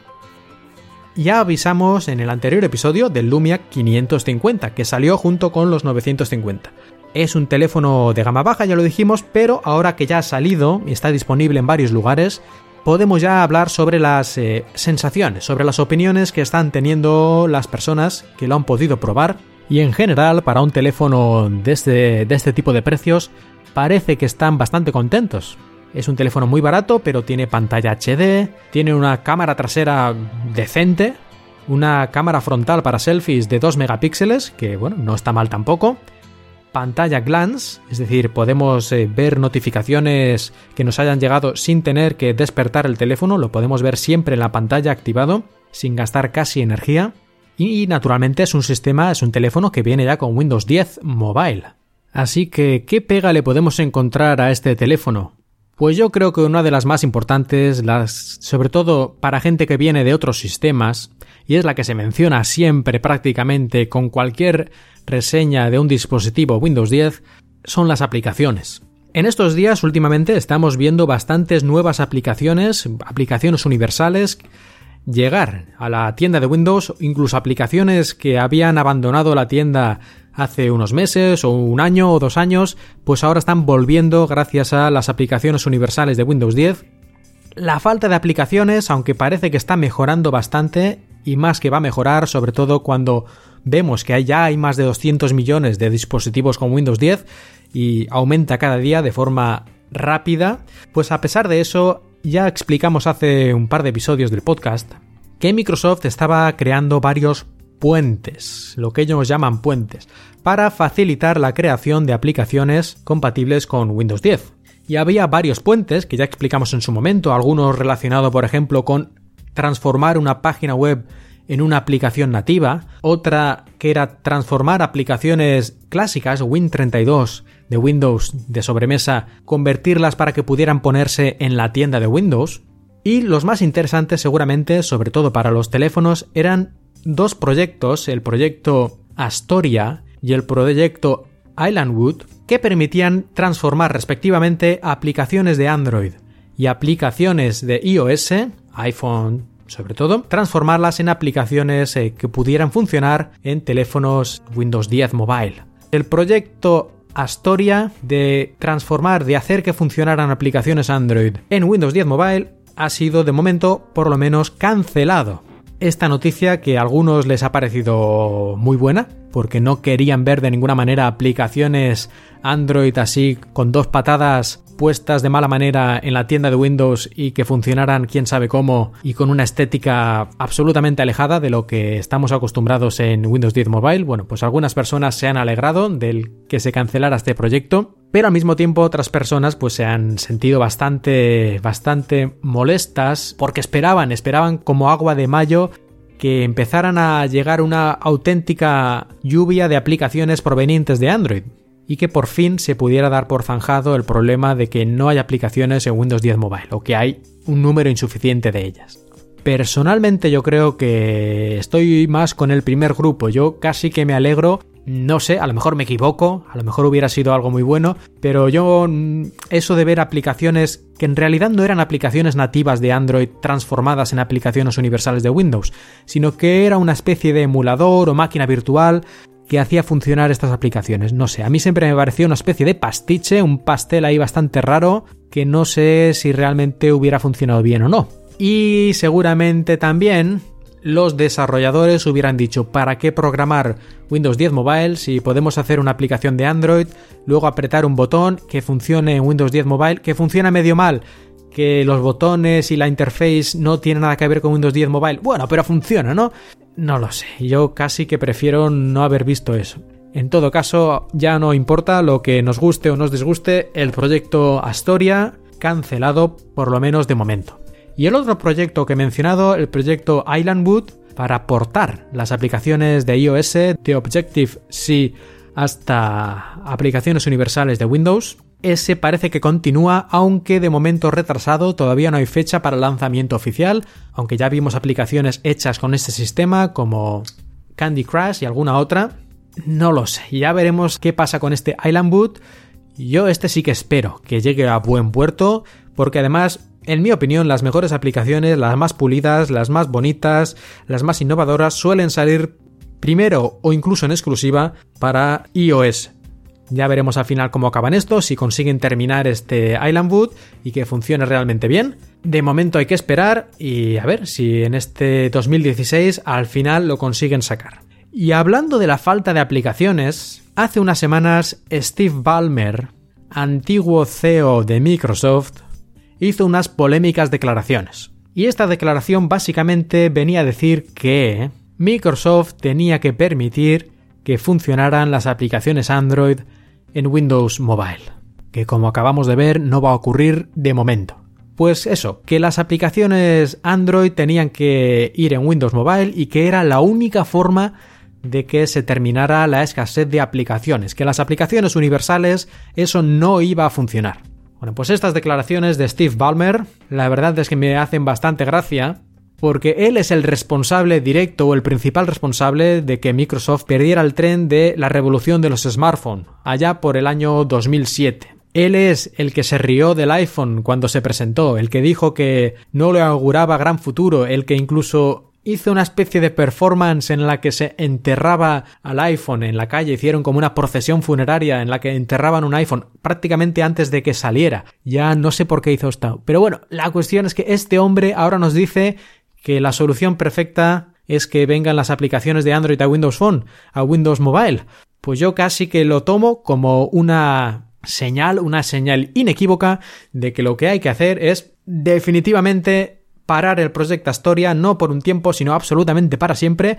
Ya avisamos en el anterior episodio del Lumia 550, que salió junto con los 950. Es un teléfono de gama baja, ya lo dijimos, pero ahora que ya ha salido y está disponible en varios lugares, podemos ya hablar sobre las eh, sensaciones, sobre las opiniones que están teniendo las personas que lo han podido probar. Y en general, para un teléfono de este, de este tipo de precios, parece que están bastante contentos. Es un teléfono muy barato, pero tiene pantalla HD, tiene una cámara trasera decente, una cámara frontal para selfies de 2 megapíxeles, que bueno, no está mal tampoco, pantalla glance, es decir, podemos eh, ver notificaciones que nos hayan llegado sin tener que despertar el teléfono, lo podemos ver siempre en la pantalla activado, sin gastar casi energía. Y naturalmente es un sistema, es un teléfono que viene ya con Windows 10 Mobile. Así que, ¿qué pega le podemos encontrar a este teléfono? Pues yo creo que una de las más importantes, las, sobre todo para gente que viene de otros sistemas, y es la que se menciona siempre prácticamente con cualquier reseña de un dispositivo Windows 10 son las aplicaciones. En estos días últimamente estamos viendo bastantes nuevas aplicaciones, aplicaciones universales, llegar a la tienda de Windows, incluso aplicaciones que habían abandonado la tienda hace unos meses o un año o dos años, pues ahora están volviendo gracias a las aplicaciones universales de Windows 10. La falta de aplicaciones, aunque parece que está mejorando bastante, y más que va a mejorar, sobre todo cuando vemos que ya hay más de 200 millones de dispositivos con Windows 10 y aumenta cada día de forma rápida, pues a pesar de eso, ya explicamos hace un par de episodios del podcast que Microsoft estaba creando varios puentes, lo que ellos llaman puentes, para facilitar la creación de aplicaciones compatibles con Windows 10. Y había varios puentes que ya explicamos en su momento, algunos relacionados por ejemplo con transformar una página web en una aplicación nativa, otra que era transformar aplicaciones clásicas, Win32 de Windows de sobremesa, convertirlas para que pudieran ponerse en la tienda de Windows, y los más interesantes seguramente, sobre todo para los teléfonos, eran dos proyectos, el proyecto Astoria y el proyecto Islandwood, que permitían transformar respectivamente aplicaciones de Android y aplicaciones de iOS, iPhone, sobre todo, transformarlas en aplicaciones eh, que pudieran funcionar en teléfonos Windows 10 Mobile. El proyecto Astoria de transformar, de hacer que funcionaran aplicaciones Android en Windows 10 Mobile ha sido de momento por lo menos cancelado. Esta noticia que a algunos les ha parecido muy buena, porque no querían ver de ninguna manera aplicaciones Android así con dos patadas puestas de mala manera en la tienda de Windows y que funcionaran quién sabe cómo y con una estética absolutamente alejada de lo que estamos acostumbrados en Windows 10 Mobile, bueno, pues algunas personas se han alegrado del que se cancelara este proyecto, pero al mismo tiempo otras personas pues se han sentido bastante bastante molestas porque esperaban, esperaban como agua de mayo que empezaran a llegar una auténtica lluvia de aplicaciones provenientes de Android y que por fin se pudiera dar por zanjado el problema de que no hay aplicaciones en Windows 10 Mobile o que hay un número insuficiente de ellas. Personalmente yo creo que estoy más con el primer grupo, yo casi que me alegro no sé, a lo mejor me equivoco, a lo mejor hubiera sido algo muy bueno, pero yo mm, eso de ver aplicaciones que en realidad no eran aplicaciones nativas de Android transformadas en aplicaciones universales de Windows, sino que era una especie de emulador o máquina virtual que hacía funcionar estas aplicaciones. No sé, a mí siempre me pareció una especie de pastiche, un pastel ahí bastante raro, que no sé si realmente hubiera funcionado bien o no. Y seguramente también los desarrolladores hubieran dicho, ¿para qué programar Windows 10 Mobile si podemos hacer una aplicación de Android, luego apretar un botón que funcione en Windows 10 Mobile, que funciona medio mal, que los botones y la interface no tienen nada que ver con Windows 10 Mobile? Bueno, pero funciona, ¿no? No lo sé, yo casi que prefiero no haber visto eso. En todo caso, ya no importa lo que nos guste o nos disguste, el proyecto Astoria cancelado por lo menos de momento. Y el otro proyecto que he mencionado, el proyecto Islandwood, para portar las aplicaciones de iOS de Objective-C hasta aplicaciones universales de Windows, ese parece que continúa, aunque de momento retrasado, todavía no hay fecha para lanzamiento oficial, aunque ya vimos aplicaciones hechas con este sistema como Candy Crush y alguna otra. No lo sé, ya veremos qué pasa con este Island Boot. Yo este sí que espero que llegue a buen puerto, porque además, en mi opinión, las mejores aplicaciones, las más pulidas, las más bonitas, las más innovadoras, suelen salir primero o incluso en exclusiva para iOS. Ya veremos al final cómo acaban estos, si consiguen terminar este Island Wood y que funcione realmente bien. De momento hay que esperar y a ver si en este 2016 al final lo consiguen sacar. Y hablando de la falta de aplicaciones, hace unas semanas Steve Ballmer, antiguo CEO de Microsoft, hizo unas polémicas declaraciones. Y esta declaración básicamente venía a decir que Microsoft tenía que permitir que funcionaran las aplicaciones Android en Windows Mobile, que como acabamos de ver no va a ocurrir de momento. Pues eso, que las aplicaciones Android tenían que ir en Windows Mobile y que era la única forma de que se terminara la escasez de aplicaciones, que las aplicaciones universales eso no iba a funcionar. Bueno, pues estas declaraciones de Steve Ballmer, la verdad es que me hacen bastante gracia, porque él es el responsable directo o el principal responsable de que Microsoft perdiera el tren de la revolución de los smartphones, allá por el año 2007. Él es el que se rió del iPhone cuando se presentó, el que dijo que no le auguraba gran futuro, el que incluso hizo una especie de performance en la que se enterraba al iPhone en la calle, hicieron como una procesión funeraria en la que enterraban un iPhone prácticamente antes de que saliera. Ya no sé por qué hizo esto. Pero bueno, la cuestión es que este hombre ahora nos dice que la solución perfecta es que vengan las aplicaciones de Android a Windows Phone, a Windows Mobile. Pues yo casi que lo tomo como una señal, una señal inequívoca de que lo que hay que hacer es definitivamente parar el proyecto Astoria no por un tiempo, sino absolutamente para siempre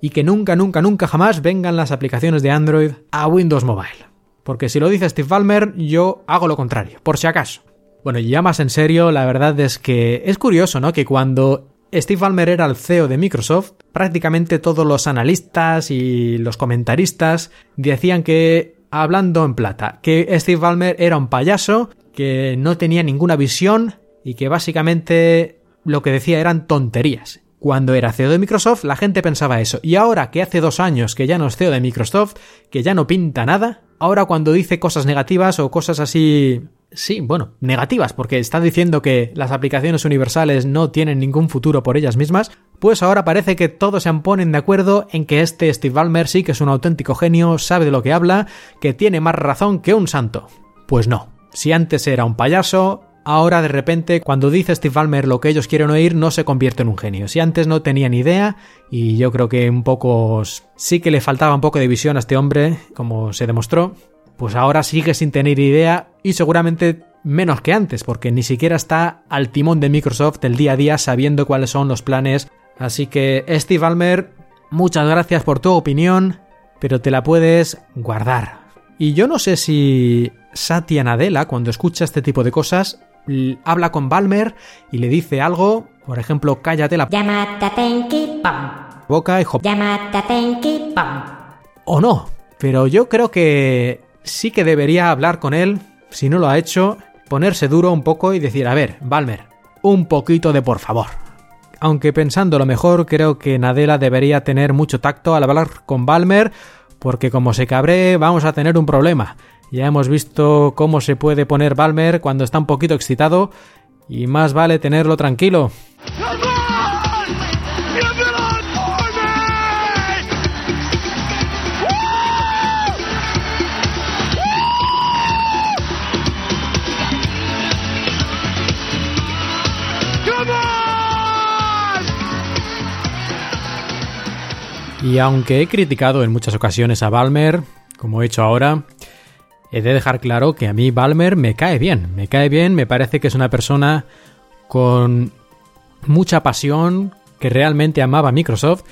y que nunca, nunca, nunca jamás vengan las aplicaciones de Android a Windows Mobile. Porque si lo dice Steve Ballmer, yo hago lo contrario, por si acaso. Bueno, y ya más en serio, la verdad es que es curioso, ¿no? Que cuando Steve Ballmer era el CEO de Microsoft, prácticamente todos los analistas y los comentaristas decían que, hablando en plata, que Steve Ballmer era un payaso, que no tenía ninguna visión y que básicamente lo que decía eran tonterías. Cuando era CEO de Microsoft, la gente pensaba eso. Y ahora que hace dos años que ya no es CEO de Microsoft, que ya no pinta nada, ahora cuando dice cosas negativas o cosas así Sí, bueno, negativas, porque está diciendo que las aplicaciones universales no tienen ningún futuro por ellas mismas, pues ahora parece que todos se ponen de acuerdo en que este Steve Ballmer sí que es un auténtico genio, sabe de lo que habla, que tiene más razón que un santo. Pues no, si antes era un payaso, ahora de repente cuando dice Steve Ballmer lo que ellos quieren oír no se convierte en un genio. Si antes no tenía ni idea y yo creo que un poco sí que le faltaba un poco de visión a este hombre, como se demostró, pues ahora sigue sin tener idea y seguramente menos que antes, porque ni siquiera está al timón de Microsoft el día a día sabiendo cuáles son los planes. Así que Steve Ballmer, muchas gracias por tu opinión, pero te la puedes guardar. Y yo no sé si Satya Nadella, cuando escucha este tipo de cosas, habla con Balmer y le dice algo, por ejemplo, cállate la boca y o no, pero yo creo que sí que debería hablar con él, si no lo ha hecho, ponerse duro un poco y decir, a ver, Balmer, un poquito de por favor. Aunque pensando lo mejor, creo que Nadella debería tener mucho tacto al hablar con Balmer, porque como se cabre, vamos a tener un problema. Ya hemos visto cómo se puede poner Balmer cuando está un poquito excitado, y más vale tenerlo tranquilo. Y aunque he criticado en muchas ocasiones a Balmer, como he hecho ahora, he de dejar claro que a mí Balmer me cae bien. Me cae bien, me parece que es una persona con mucha pasión, que realmente amaba Microsoft.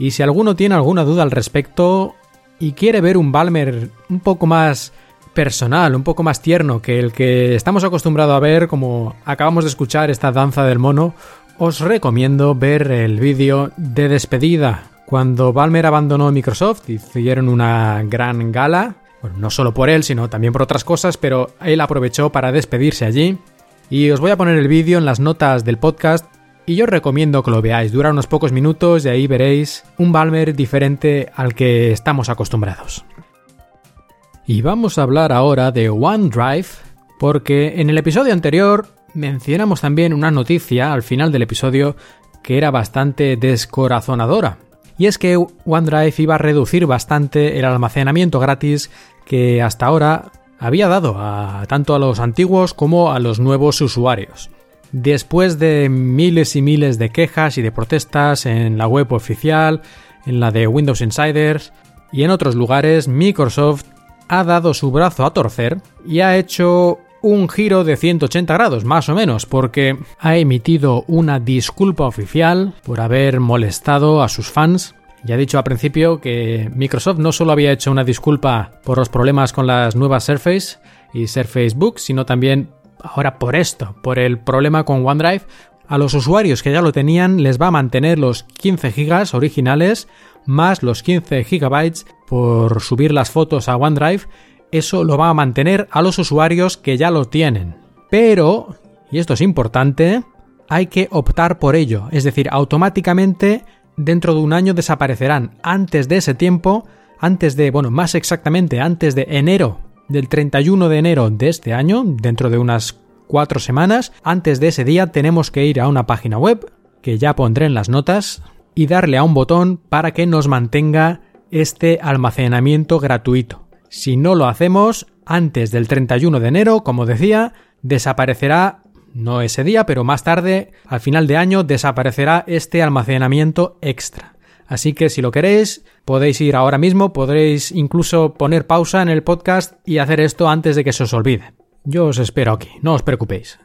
Y si alguno tiene alguna duda al respecto y quiere ver un Balmer un poco más personal, un poco más tierno que el que estamos acostumbrados a ver, como acabamos de escuchar esta danza del mono, os recomiendo ver el vídeo de despedida. Cuando Balmer abandonó Microsoft, hicieron una gran gala, bueno, no solo por él, sino también por otras cosas, pero él aprovechó para despedirse allí. Y os voy a poner el vídeo en las notas del podcast y yo os recomiendo que lo veáis. Dura unos pocos minutos y ahí veréis un Balmer diferente al que estamos acostumbrados. Y vamos a hablar ahora de OneDrive, porque en el episodio anterior mencionamos también una noticia al final del episodio que era bastante descorazonadora. Y es que OneDrive iba a reducir bastante el almacenamiento gratis que hasta ahora había dado a, tanto a los antiguos como a los nuevos usuarios. Después de miles y miles de quejas y de protestas en la web oficial, en la de Windows Insiders y en otros lugares, Microsoft ha dado su brazo a torcer y ha hecho un giro de 180 grados, más o menos, porque ha emitido una disculpa oficial por haber molestado a sus fans. Ya he dicho al principio que Microsoft no solo había hecho una disculpa por los problemas con las nuevas Surface y Surface Book, sino también ahora por esto, por el problema con OneDrive. A los usuarios que ya lo tenían les va a mantener los 15 GB originales más los 15 GB por subir las fotos a OneDrive eso lo va a mantener a los usuarios que ya lo tienen. Pero, y esto es importante, hay que optar por ello, es decir, automáticamente dentro de un año desaparecerán. Antes de ese tiempo, antes de, bueno, más exactamente antes de enero, del 31 de enero de este año, dentro de unas cuatro semanas, antes de ese día tenemos que ir a una página web, que ya pondré en las notas, y darle a un botón para que nos mantenga este almacenamiento gratuito. Si no lo hacemos antes del 31 de enero, como decía, desaparecerá, no ese día, pero más tarde, al final de año, desaparecerá este almacenamiento extra. Así que si lo queréis, podéis ir ahora mismo, podréis incluso poner pausa en el podcast y hacer esto antes de que se os olvide. Yo os espero aquí, no os preocupéis.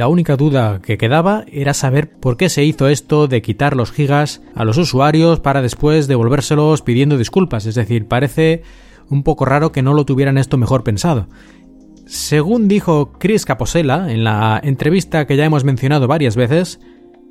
La única duda que quedaba era saber por qué se hizo esto de quitar los gigas a los usuarios para después devolvérselos pidiendo disculpas. Es decir, parece un poco raro que no lo tuvieran esto mejor pensado. Según dijo Chris Caposella en la entrevista que ya hemos mencionado varias veces,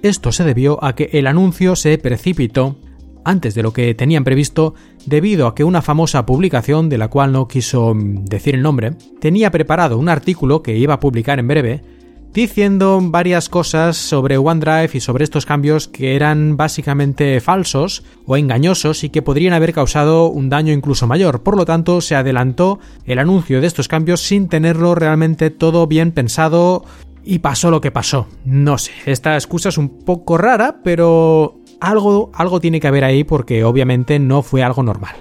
esto se debió a que el anuncio se precipitó antes de lo que tenían previsto debido a que una famosa publicación, de la cual no quiso mm, decir el nombre, tenía preparado un artículo que iba a publicar en breve diciendo varias cosas sobre OneDrive y sobre estos cambios que eran básicamente falsos o engañosos y que podrían haber causado un daño incluso mayor. Por lo tanto, se adelantó el anuncio de estos cambios sin tenerlo realmente todo bien pensado y pasó lo que pasó. No sé, esta excusa es un poco rara, pero algo, algo tiene que haber ahí porque obviamente no fue algo normal.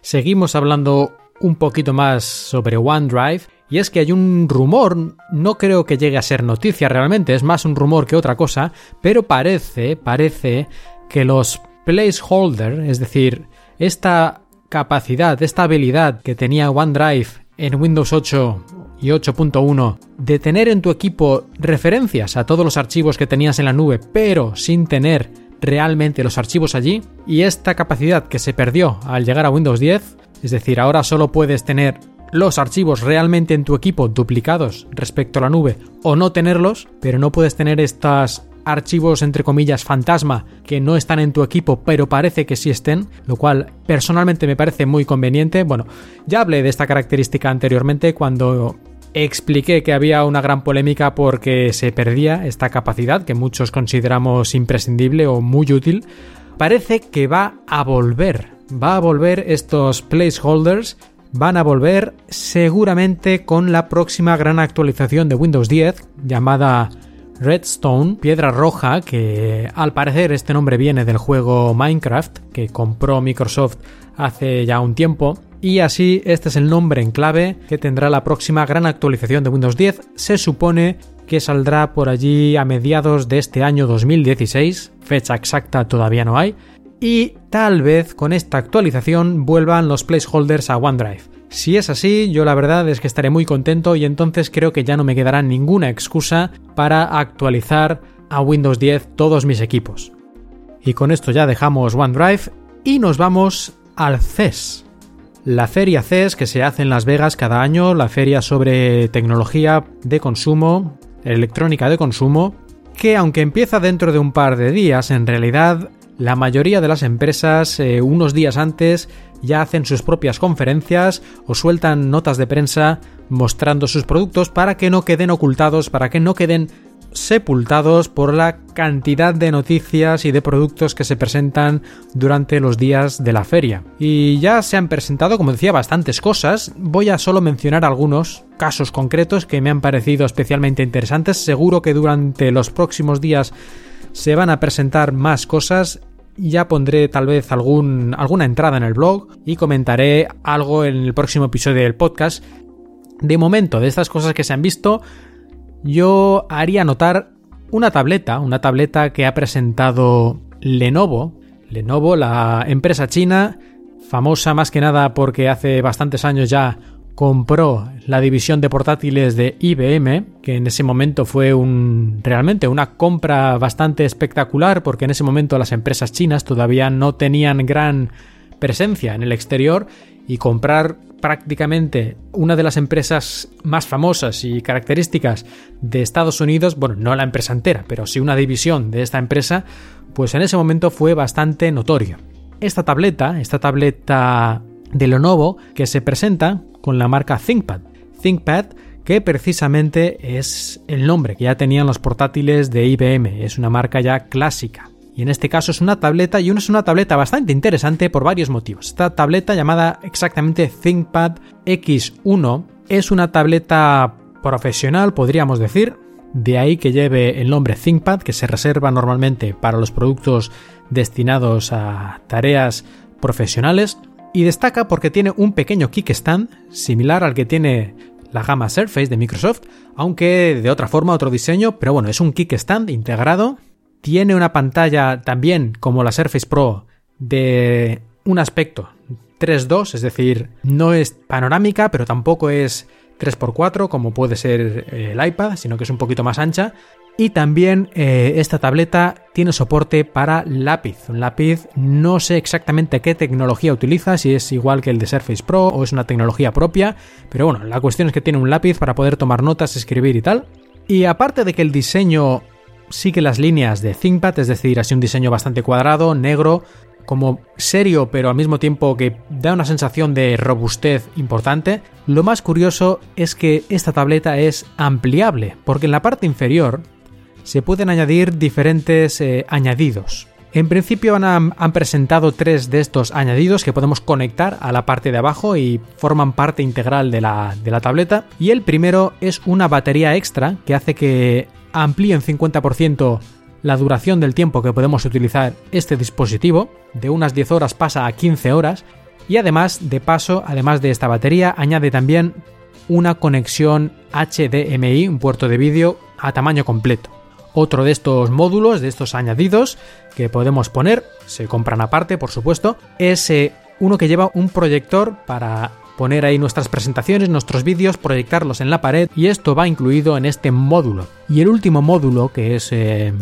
Seguimos hablando un poquito más sobre OneDrive y es que hay un rumor, no creo que llegue a ser noticia realmente, es más un rumor que otra cosa, pero parece, parece que los placeholder, es decir, esta capacidad, esta habilidad que tenía OneDrive en Windows 8 y 8.1 de tener en tu equipo referencias a todos los archivos que tenías en la nube, pero sin tener realmente los archivos allí, y esta capacidad que se perdió al llegar a Windows 10, es decir, ahora solo puedes tener los archivos realmente en tu equipo duplicados respecto a la nube o no tenerlos, pero no puedes tener estos archivos entre comillas fantasma que no están en tu equipo pero parece que sí estén, lo cual personalmente me parece muy conveniente. Bueno, ya hablé de esta característica anteriormente cuando expliqué que había una gran polémica porque se perdía esta capacidad que muchos consideramos imprescindible o muy útil. Parece que va a volver, va a volver estos placeholders van a volver seguramente con la próxima gran actualización de Windows 10 llamada Redstone, Piedra Roja, que al parecer este nombre viene del juego Minecraft que compró Microsoft hace ya un tiempo. Y así este es el nombre en clave que tendrá la próxima gran actualización de Windows 10. Se supone que saldrá por allí a mediados de este año 2016, fecha exacta todavía no hay, y tal vez con esta actualización vuelvan los placeholders a OneDrive. Si es así, yo la verdad es que estaré muy contento y entonces creo que ya no me quedará ninguna excusa para actualizar a Windows 10 todos mis equipos. Y con esto ya dejamos OneDrive y nos vamos al CES. La feria CES que se hace en Las Vegas cada año, la feria sobre tecnología de consumo, electrónica de consumo, que aunque empieza dentro de un par de días, en realidad la mayoría de las empresas eh, unos días antes ya hacen sus propias conferencias o sueltan notas de prensa mostrando sus productos para que no queden ocultados, para que no queden sepultados por la cantidad de noticias y de productos que se presentan durante los días de la feria. Y ya se han presentado, como decía, bastantes cosas. Voy a solo mencionar algunos casos concretos que me han parecido especialmente interesantes. Seguro que durante los próximos días se van a presentar más cosas ya pondré tal vez alguna entrada en el blog y comentaré algo en el próximo episodio del podcast. De momento, de estas cosas que se han visto, yo haría notar una tableta, una tableta que ha presentado Lenovo. Lenovo, la empresa china, famosa más que nada porque hace bastantes años ya compró la división de portátiles de IBM, que en ese momento fue un realmente una compra bastante espectacular porque en ese momento las empresas chinas todavía no tenían gran presencia en el exterior y comprar prácticamente una de las empresas más famosas y características de Estados Unidos, bueno, no la empresa entera, pero sí una división de esta empresa, pues en ese momento fue bastante notorio. Esta tableta, esta tableta de Lenovo que se presenta con la marca ThinkPad. ThinkPad que precisamente es el nombre que ya tenían los portátiles de IBM, es una marca ya clásica. Y en este caso es una tableta y es una tableta bastante interesante por varios motivos. Esta tableta llamada exactamente ThinkPad X1 es una tableta profesional, podríamos decir, de ahí que lleve el nombre ThinkPad, que se reserva normalmente para los productos destinados a tareas profesionales y destaca porque tiene un pequeño kickstand similar al que tiene la gama Surface de Microsoft, aunque de otra forma, otro diseño, pero bueno, es un kickstand integrado. Tiene una pantalla también como la Surface Pro de un aspecto 3.2, es decir, no es panorámica, pero tampoco es 3x4 como puede ser el iPad, sino que es un poquito más ancha y también eh, esta tableta tiene soporte para lápiz. Un lápiz no sé exactamente qué tecnología utiliza, si es igual que el de Surface Pro o es una tecnología propia, pero bueno, la cuestión es que tiene un lápiz para poder tomar notas, escribir y tal. Y aparte de que el diseño sigue las líneas de ThinkPad, es decir, así un diseño bastante cuadrado, negro, como serio pero al mismo tiempo que da una sensación de robustez importante, lo más curioso es que esta tableta es ampliable, porque en la parte inferior se pueden añadir diferentes eh, añadidos. En principio han, presentado tres de estos añadidos que podemos conectar a la parte de abajo y forman parte integral de la, de la tableta. Y el primero es una batería extra que hace que amplíe en 50% la duración del tiempo que podemos utilizar este dispositivo. De unas 10 horas pasa a 15 horas. Y además, de paso, además de esta batería, añade también una conexión HDMI, un puerto de vídeo a tamaño completo. Otro de estos módulos, de estos añadidos que podemos poner, se compran aparte, por supuesto, es eh, uno que lleva un proyector para poner ahí nuestras presentaciones, nuestros vídeos, proyectarlos en la pared y esto va incluido en este módulo. Y el último módulo, que es eh,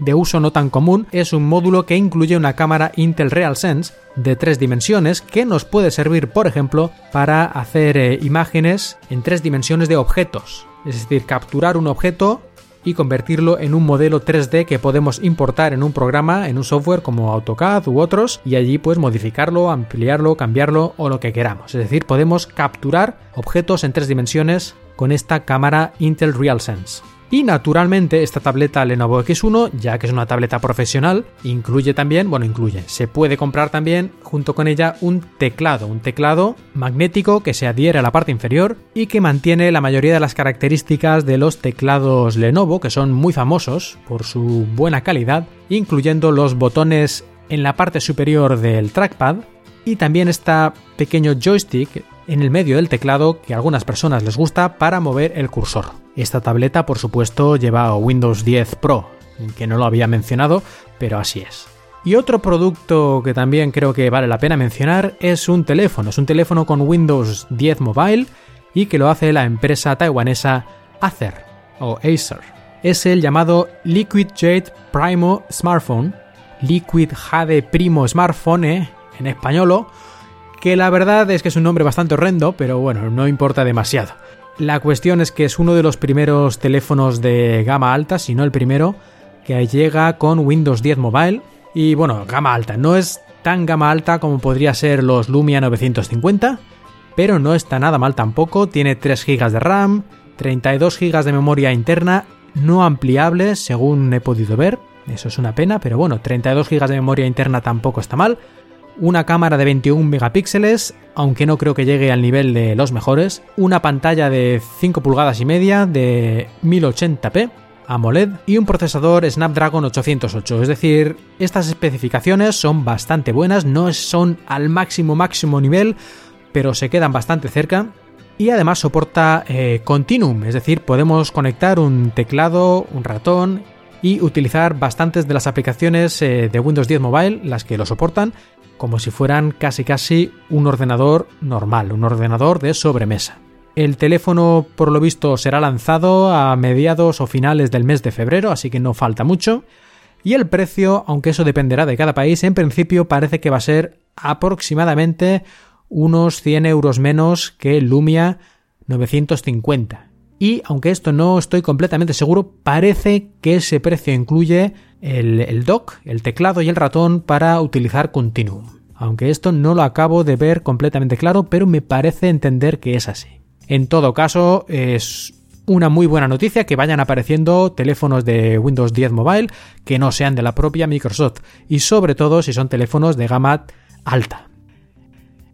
de uso no tan común, es un módulo que incluye una cámara Intel RealSense de tres dimensiones que nos puede servir, por ejemplo, para hacer eh, imágenes en tres dimensiones de objetos. Es decir, capturar un objeto y convertirlo en un modelo 3D que podemos importar en un programa, en un software como AutoCAD u otros y allí pues modificarlo, ampliarlo, cambiarlo o lo que queramos. Es decir, podemos capturar objetos en tres dimensiones con esta cámara Intel RealSense. Y naturalmente esta tableta Lenovo X1, ya que es una tableta profesional, incluye también, bueno, incluye, se puede comprar también junto con ella un teclado, un teclado magnético que se adhiere a la parte inferior y que mantiene la mayoría de las características de los teclados Lenovo, que son muy famosos por su buena calidad, incluyendo los botones en la parte superior del trackpad y también este pequeño joystick en el medio del teclado que a algunas personas les gusta para mover el cursor. Esta tableta, por supuesto, lleva Windows 10 Pro, que no lo había mencionado, pero así es. Y otro producto que también creo que vale la pena mencionar es un teléfono. Es un teléfono con Windows 10 Mobile y que lo hace la empresa taiwanesa Acer o Acer. Es el llamado Liquid Jade Primo Smartphone, Liquid Jade Primo Smartphone ¿eh? en español, que la verdad es que es un nombre bastante horrendo, pero bueno, no importa demasiado. La cuestión es que es uno de los primeros teléfonos de gama alta, si no el primero, que llega con Windows 10 Mobile. Y bueno, gama alta, no es tan gama alta como podría ser los Lumia 950, pero no está nada mal tampoco, tiene 3 GB de RAM, 32 GB de memoria interna, no ampliable según he podido ver, eso es una pena, pero bueno, 32 GB de memoria interna tampoco está mal, una cámara de 21 megapíxeles, aunque no creo que llegue al nivel de los mejores, una pantalla de 5 pulgadas y media de 1080p, AMOLED y un procesador Snapdragon 808. Es decir, estas especificaciones son bastante buenas, no son al máximo máximo nivel, pero se quedan bastante cerca. Y además soporta eh, Continuum, es decir, podemos conectar un teclado, un ratón y utilizar bastantes de las aplicaciones eh, de Windows 10 Mobile, las que lo soportan, como si fueran casi casi un ordenador normal, un ordenador de sobremesa. El teléfono, por lo visto, será lanzado a mediados o finales del mes de febrero, así que no falta mucho. Y el precio, aunque eso dependerá de cada país, en principio parece que va a ser aproximadamente unos 100 euros menos que el Lumia 950. Y aunque esto no estoy completamente seguro, parece que ese precio incluye el, dock, el teclado y el ratón para utilizar Continuum. Aunque esto no lo acabo de ver completamente claro, pero me parece entender que es así. En todo caso, es una muy buena noticia que vayan apareciendo teléfonos de Windows 10 Mobile que no sean de la propia Microsoft y sobre todo si son teléfonos de gama alta.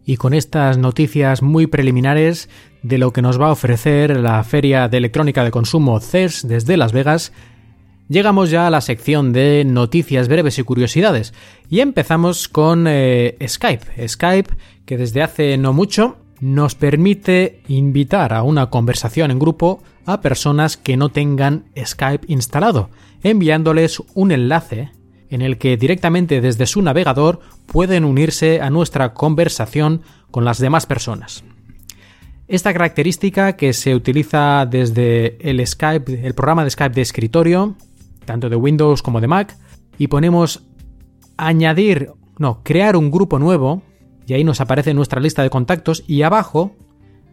Y con estas noticias muy preliminares de lo que nos va a ofrecer la Feria de Electrónica de Consumo CES desde Las Vegas, llegamos ya a la sección de noticias breves y curiosidades. Y empezamos con eh, Skype. Skype, que desde hace no mucho nos permite invitar a una conversación en grupo a personas que no tengan Skype instalado, enviándoles un enlace en el que directamente desde su navegador pueden unirse a nuestra conversación con las demás personas. Esta característica que se utiliza desde el Skype, el programa de Skype de escritorio, tanto de Windows como de Mac, y ponemos añadir, no, crear un grupo nuevo, y ahí nos aparece nuestra lista de contactos, y abajo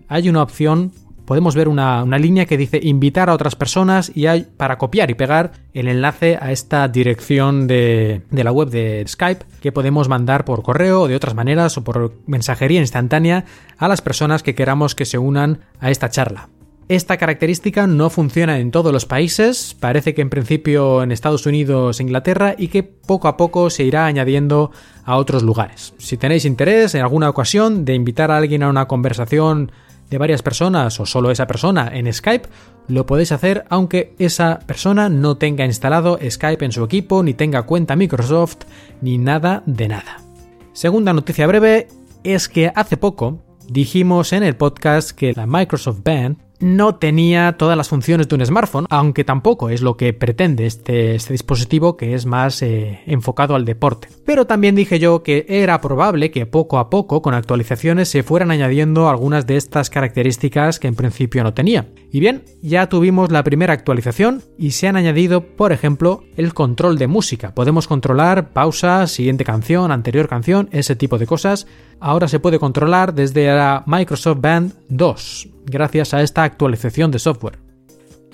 hay una opción, podemos ver una, línea que dice invitar a otras personas y hay para copiar y pegar el enlace a esta dirección de, de la web de Skype que podemos mandar por correo o de otras maneras o por mensajería instantánea a las personas que queramos que se unan a esta charla. Esta característica no funciona en todos los países, parece que en principio en Estados Unidos e Inglaterra y que poco a poco se irá añadiendo a otros lugares. Si tenéis interés en alguna ocasión de invitar a alguien a una conversación de varias personas o solo esa persona en Skype, lo podéis hacer aunque esa persona no tenga instalado Skype en su equipo, ni tenga cuenta Microsoft, ni nada de nada. Segunda noticia breve es que hace poco dijimos en el podcast que la Microsoft Band no tenía todas las funciones de un smartphone, aunque tampoco es lo que pretende este, este dispositivo que es más eh, enfocado al deporte. Pero también dije yo que era probable que poco a poco con actualizaciones se fueran añadiendo algunas de estas características que en principio no tenía. Y bien, ya tuvimos la primera actualización y se han añadido, por ejemplo, el control de música. Podemos controlar pausa, siguiente canción, anterior canción, ese tipo de cosas. Ahora se puede controlar desde la Microsoft Band 2 gracias a esta actualización de software.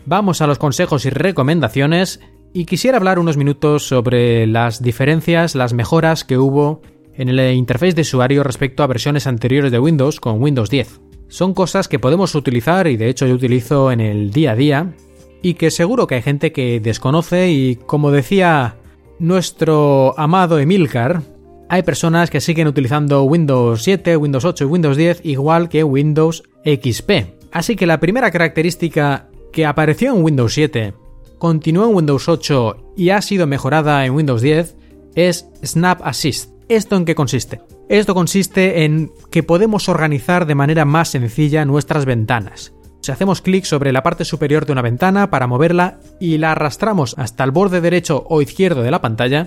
Vamos a los consejos y recomendaciones y quisiera hablar unos minutos sobre las diferencias, las mejoras que hubo en el interface de usuario respecto a versiones anteriores de Windows con Windows 10. Son cosas que podemos utilizar y de hecho yo utilizo en el día a día y que seguro que hay gente que desconoce y como decía nuestro amado Emilcar, hay personas que siguen utilizando Windows 7, Windows 8 y Windows 10 igual que Windows XP. Así que la primera característica que apareció en Windows 7, continuó en Windows 8 y ha sido mejorada en Windows 10 es Snap Assist. ¿Esto en qué consiste? Esto consiste en que podemos organizar de manera más sencilla nuestras ventanas. Si hacemos clic sobre la parte superior de una ventana para moverla y la arrastramos hasta el borde derecho o izquierdo de la pantalla,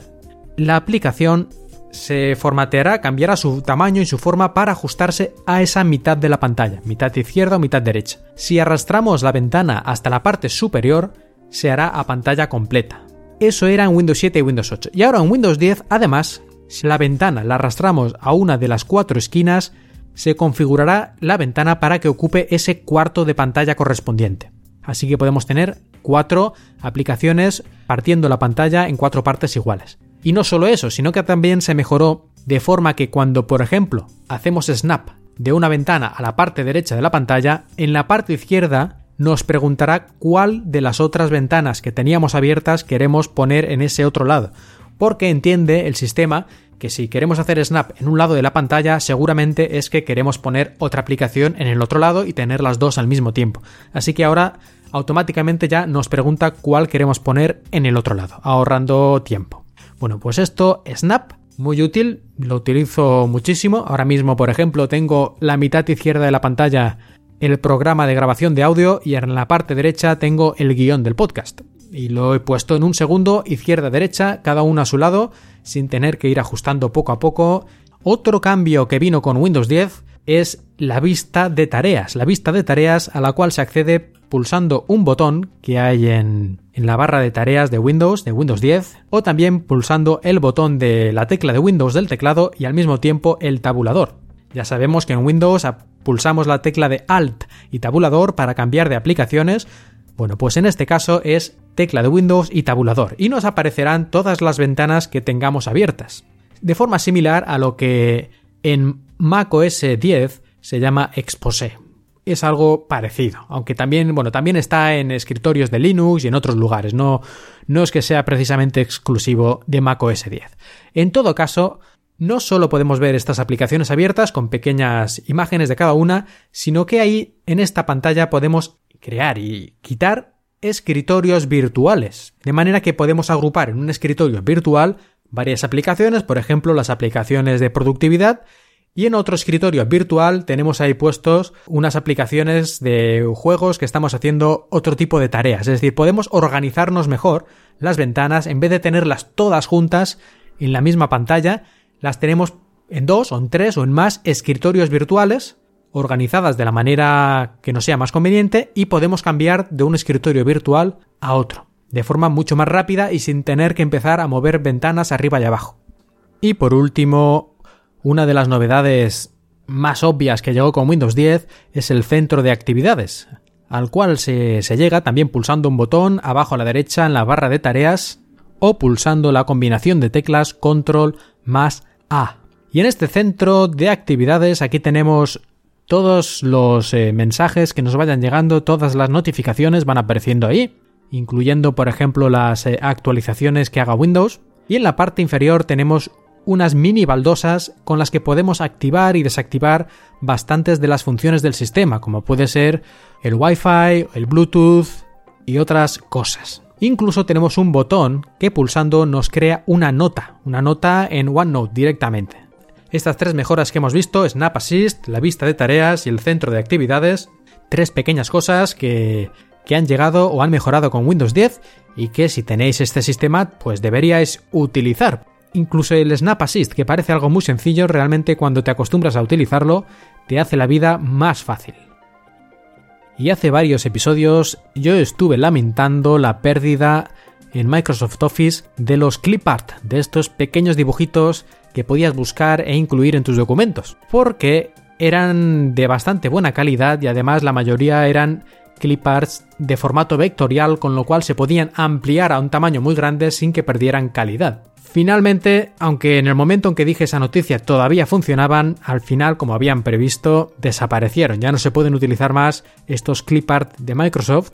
la aplicación se formateará, cambiará su tamaño y su forma para ajustarse a esa mitad de la pantalla, mitad izquierda o mitad derecha. Si arrastramos la ventana hasta la parte superior, se hará a pantalla completa. Eso era en Windows 7 y Windows 8. Y ahora en Windows 10, además, si la ventana la arrastramos a una de las cuatro esquinas, se configurará la ventana para que ocupe ese cuarto de pantalla correspondiente. Así que podemos tener cuatro aplicaciones partiendo la pantalla en cuatro partes iguales. Y no solo eso, sino que también se mejoró de forma que cuando, por ejemplo, hacemos snap de una ventana a la parte derecha de la pantalla, en la parte izquierda nos preguntará cuál de las otras ventanas que teníamos abiertas queremos poner en ese otro lado, porque entiende el sistema que si queremos hacer snap en un lado de la pantalla, seguramente es que queremos poner otra aplicación en el otro lado y tener las dos al mismo tiempo. Así que ahora automáticamente ya nos pregunta cuál queremos poner en el otro lado, ahorrando tiempo. Bueno, pues esto, Snap, muy útil, lo utilizo muchísimo. Ahora mismo, por ejemplo, tengo la mitad izquierda de la pantalla el programa de grabación de audio y en la parte derecha tengo el guion del podcast. Y lo he puesto en un segundo, izquierda-derecha, cada uno a su lado, sin tener que ir ajustando poco a poco. Otro cambio que vino con Windows 10 es la vista de tareas, la vista de tareas a la cual se accede pulsando un botón que hay en, en, la barra de tareas de Windows, de Windows 10, o también pulsando el botón de la tecla de Windows del teclado y al mismo tiempo el tabulador. Ya sabemos que en Windows pulsamos la tecla de Alt y tabulador para cambiar de aplicaciones. Bueno, pues en este caso es tecla de Windows y tabulador y nos aparecerán todas las ventanas que tengamos abiertas. De forma similar a lo que en macOS 10 se llama Exposé. Es algo parecido, aunque también, bueno, también está en escritorios de Linux y en otros lugares, no, no es que sea precisamente exclusivo de macOS 10. En todo caso, no solo podemos ver estas aplicaciones abiertas con pequeñas imágenes de cada una, sino que ahí en esta pantalla podemos crear y quitar escritorios virtuales, de manera que podemos agrupar en un escritorio virtual varias aplicaciones, por ejemplo las aplicaciones de productividad, y en otro escritorio virtual tenemos ahí puestos unas aplicaciones de juegos que estamos haciendo otro tipo de tareas, es decir, podemos organizarnos mejor las ventanas en vez de tenerlas todas juntas en la misma pantalla, las tenemos en dos o en tres o en más escritorios virtuales organizadas de la manera que nos sea más conveniente y podemos cambiar de un escritorio virtual a otro, de forma mucho más rápida y sin tener que empezar a mover ventanas arriba y abajo. Y por último, una de las novedades más obvias que llegó con Windows 10 es el centro de actividades, al cual se, se llega también pulsando un botón abajo a la derecha en la barra de tareas o pulsando la combinación de teclas Control más A. Y en este centro de actividades aquí tenemos todos los eh, mensajes que nos vayan llegando, todas las notificaciones van apareciendo ahí, incluyendo por ejemplo las eh, actualizaciones que haga Windows. Y en la parte inferior tenemos unas mini baldosas con las que podemos activar y desactivar bastantes de las funciones del sistema, como puede ser el Wi-Fi, el Bluetooth y otras cosas. Incluso tenemos un botón que pulsando nos crea una nota, una nota en OneNote directamente. Estas tres mejoras que hemos visto, Snap Assist, la vista de tareas y el centro de actividades, tres pequeñas cosas que, que han llegado o han mejorado con Windows 10 y que si tenéis este sistema pues deberíais utilizar. Incluso el Snap Assist, que parece algo muy sencillo, realmente cuando te acostumbras a utilizarlo te hace la vida más fácil y hace varios episodios yo estuve lamentando la pérdida en Microsoft Office de los clip art, de estos pequeños dibujitos que podías buscar e incluir en tus documentos, porque eran de bastante buena calidad y además la mayoría eran clip arts de formato vectorial, con lo cual se podían ampliar a un tamaño muy grande sin que perdieran calidad. Finalmente, aunque en el momento en que dije esa noticia todavía funcionaban, al final, como habían previsto, desaparecieron. Ya no se pueden utilizar más estos clip art de Microsoft.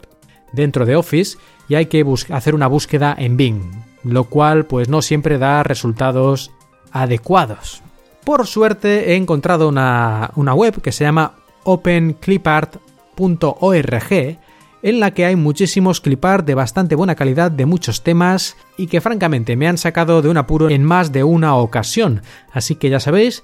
dentro de Office y hay que hacer una búsqueda en Bing, lo cual pues no siempre da resultados adecuados. Por suerte he encontrado una, una web que se llama openclipart.org en la que hay muchísimos clipart de bastante buena calidad de muchos temas y que francamente me han sacado de un apuro en más de una ocasión. Así que ya sabéis,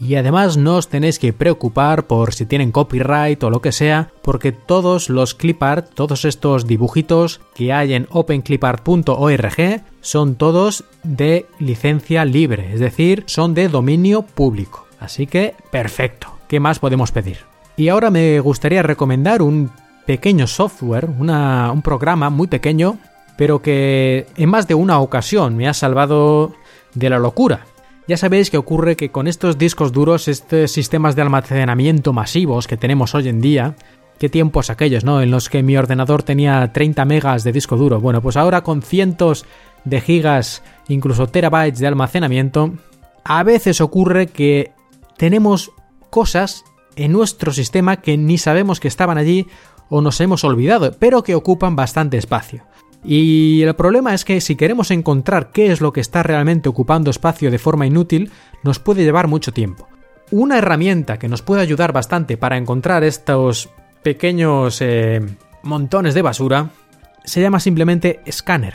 y además no os tenéis que preocupar por si tienen copyright o lo que sea, porque todos los clipart, todos estos dibujitos que hay en openclipart.org son todos de licencia libre, es decir, son de dominio público. Así que perfecto, ¿qué más podemos pedir? Y ahora me gustaría recomendar un pequeño software, un programa muy pequeño, pero que en más de una ocasión me ha salvado de la locura. Ya sabéis que ocurre que con estos discos duros, estos sistemas de almacenamiento masivos que tenemos hoy en día, qué tiempos aquellos, ¿no? En los que mi ordenador tenía 30 megas de disco duro. Bueno, pues ahora con cientos de gigas, incluso terabytes de almacenamiento, a veces ocurre que tenemos cosas en nuestro sistema que ni sabemos que estaban allí o nos hemos olvidado, pero que ocupan bastante espacio. Y el problema es que si queremos encontrar qué es lo que está realmente ocupando espacio de forma inútil, nos puede llevar mucho tiempo. Una herramienta que nos puede ayudar bastante para encontrar estos pequeños eh, montones de basura se llama simplemente Scanner.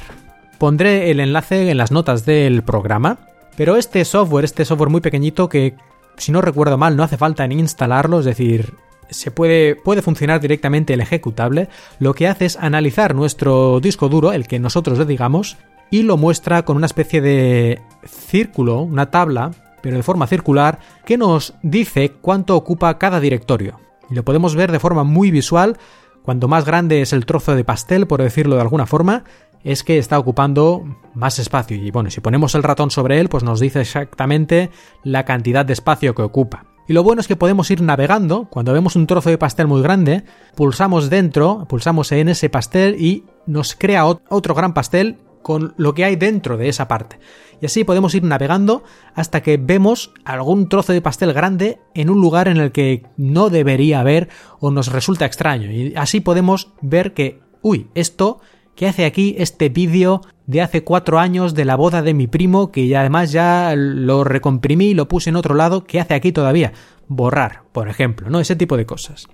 Pondré el enlace en las notas del programa, pero este software, este software muy pequeñito que si no recuerdo mal no hace falta ni instalarlo, es decir, se puede, puede funcionar directamente el ejecutable, lo que hace es analizar nuestro disco duro, el que nosotros le digamos, y lo muestra con una especie de círculo, una tabla, pero de forma circular, que nos dice cuánto ocupa cada directorio. Y lo podemos ver de forma muy visual, cuanto más grande es el trozo de pastel, por decirlo de alguna forma, es que está ocupando más espacio. Y bueno, si ponemos el ratón sobre él, pues nos dice exactamente la cantidad de espacio que ocupa. Y lo bueno es que podemos ir navegando, cuando vemos un trozo de pastel muy grande, pulsamos dentro, pulsamos en ese pastel y nos crea otro gran pastel con lo que hay dentro de esa parte. Y así podemos ir navegando hasta que vemos algún trozo de pastel grande en un lugar en el que no debería haber o nos resulta extraño. Y así podemos ver que, uy, esto ¿Qué hace aquí este vídeo de hace cuatro años de la boda de mi primo que además ya lo recomprimí y lo puse en otro lado? ¿Qué hace aquí todavía? Borrar, por ejemplo, ¿no? Ese tipo de cosas.